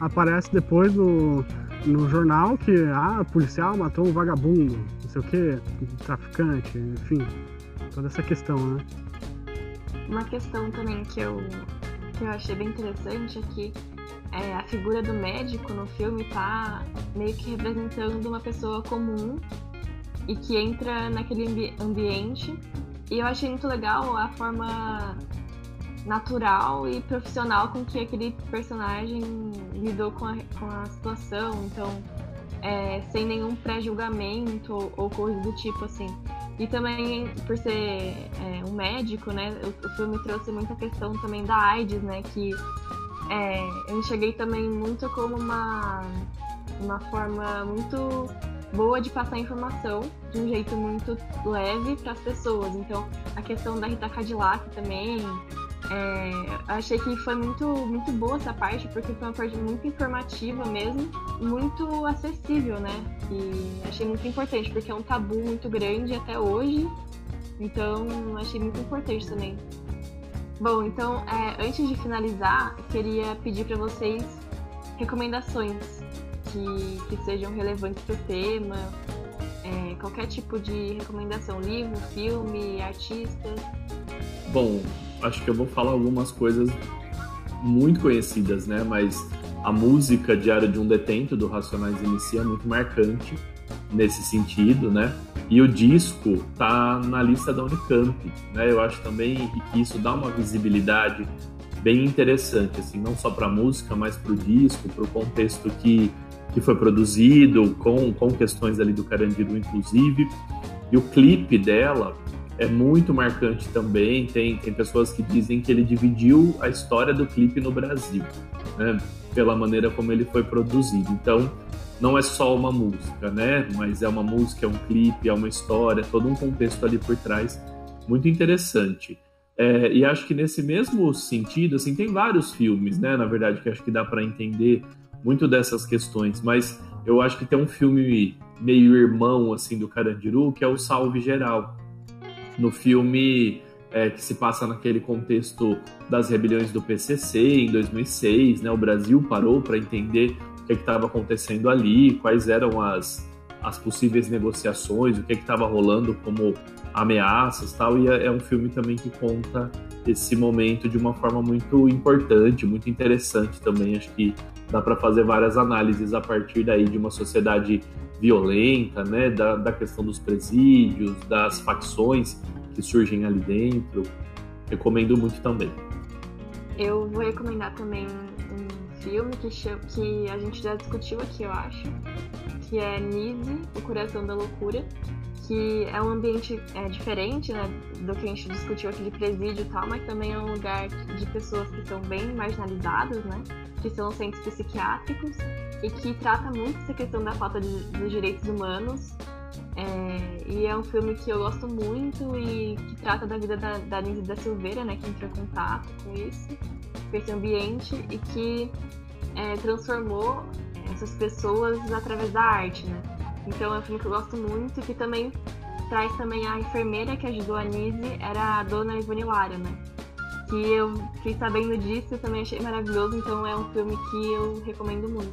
Aparece depois no, no jornal que ah, policial matou um vagabundo, não sei o que, traficante, enfim, toda essa questão, né? Uma questão também que eu, que eu achei bem interessante é que é, a figura do médico no filme tá meio que representando uma pessoa comum e que entra naquele ambi ambiente. E eu achei muito legal a forma natural e profissional com que aquele personagem lidou com a, com a situação. Então, é, sem nenhum pré-julgamento ou, ou coisa do tipo, assim. E também, por ser é, um médico, né, o, o, filme trouxe muita questão também da AIDS, né, que é, eu enxerguei também muito como uma, uma forma muito boa de passar informação de um jeito muito leve para as pessoas. Então, a questão da Rita Cadillac também, é, achei que foi muito, muito boa essa parte, porque foi uma parte muito informativa mesmo, muito acessível, né? E achei muito importante, porque é um tabu muito grande até hoje, então achei muito importante também. Bom, então, é, antes de finalizar, queria pedir para vocês recomendações que, que sejam relevantes para o tema, é, qualquer tipo de recomendação, livro, filme, artista. Bom, acho que eu vou falar algumas coisas muito conhecidas, né? Mas a música Diário de um Detento do Racionais Inicia é muito marcante nesse sentido, né? E o disco tá na lista da Unicamp, né? Eu acho também que isso dá uma visibilidade bem interessante, assim, não só para a música, mas para o disco, para o contexto que, que foi produzido, com, com questões ali do Carandiru, inclusive. E o clipe dela é muito marcante também. Tem, tem pessoas que dizem que ele dividiu a história do clipe no Brasil, né? Pela maneira como ele foi produzido. Então, não é só uma música, né? Mas é uma música, é um clipe, é uma história, todo um contexto ali por trás muito interessante. É, e acho que nesse mesmo sentido, assim, tem vários filmes, né? Na verdade, que acho que dá para entender muito dessas questões, mas eu acho que tem um filme meio irmão, assim, do Carandiru, que é o Salve Geral, no filme é, que se passa naquele contexto das rebeliões do PCC em 2006, né? O Brasil parou para entender o que estava acontecendo ali, quais eram as, as possíveis negociações, o que estava rolando como ameaças tal. E é, é um filme também que conta esse momento de uma forma muito importante, muito interessante também. Acho que dá para fazer várias análises a partir daí de uma sociedade violenta, né, da, da questão dos presídios, das facções que surgem ali dentro. Recomendo muito também. Eu vou recomendar também um filme que, chama, que a gente já discutiu aqui, eu acho, que é Nise, O Coração da Loucura, que é um ambiente é, diferente né, do que a gente discutiu aqui de presídio e tal, mas também é um lugar de pessoas que são bem marginalizadas, né, que são centros psiquiátricos e que trata muito essa questão da falta de, dos direitos humanos. É, e é um filme que eu gosto muito e que trata da vida da, da Nise da Silveira, né, que entrou em contato com isso, com esse ambiente e que é, transformou essas pessoas através da arte, né. Então é um filme que eu gosto muito e que também traz também a enfermeira que ajudou a Nise, era a dona Ivone Lara, né? Que eu fiquei sabendo disso e também achei maravilhoso, então é um filme que eu recomendo muito.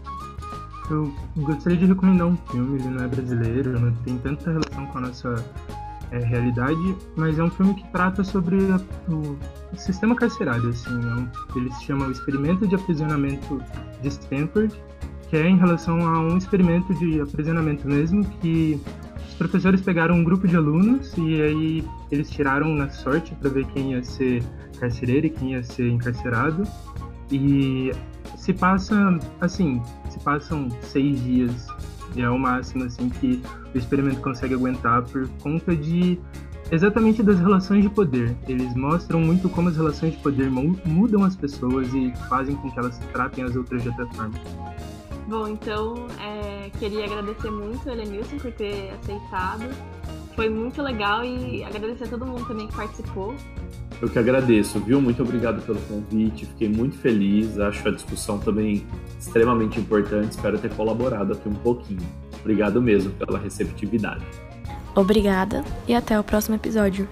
Eu gostaria de recomendar um filme, ele não é brasileiro, não tem tanta relação com a nossa é, realidade, mas é um filme que trata sobre a, o, o, sistema carcerário, assim, é um, ele se chama O Experimento de Aprisionamento de Stanford, que é em relação a um experimento de aprisionamento mesmo, que os professores pegaram um grupo de alunos e aí eles tiraram na sorte para ver quem ia ser carcereiro e quem ia ser encarcerado. E se passa, assim, se passam seis dias, e é o máximo, assim, que o experimento consegue aguentar por conta de exatamente das relações de poder. Eles mostram muito como as relações de poder mudam as pessoas e fazem com que elas tratem as outras de outra forma. Bom, então é, queria agradecer muito a Elenilson por ter aceitado. Foi muito legal e agradecer a todo mundo também que participou. Eu que agradeço, viu? Muito obrigado pelo convite, fiquei muito feliz, acho a discussão também extremamente importante, espero ter colaborado aqui um pouquinho. Obrigado mesmo pela receptividade. Obrigada e até o próximo episódio.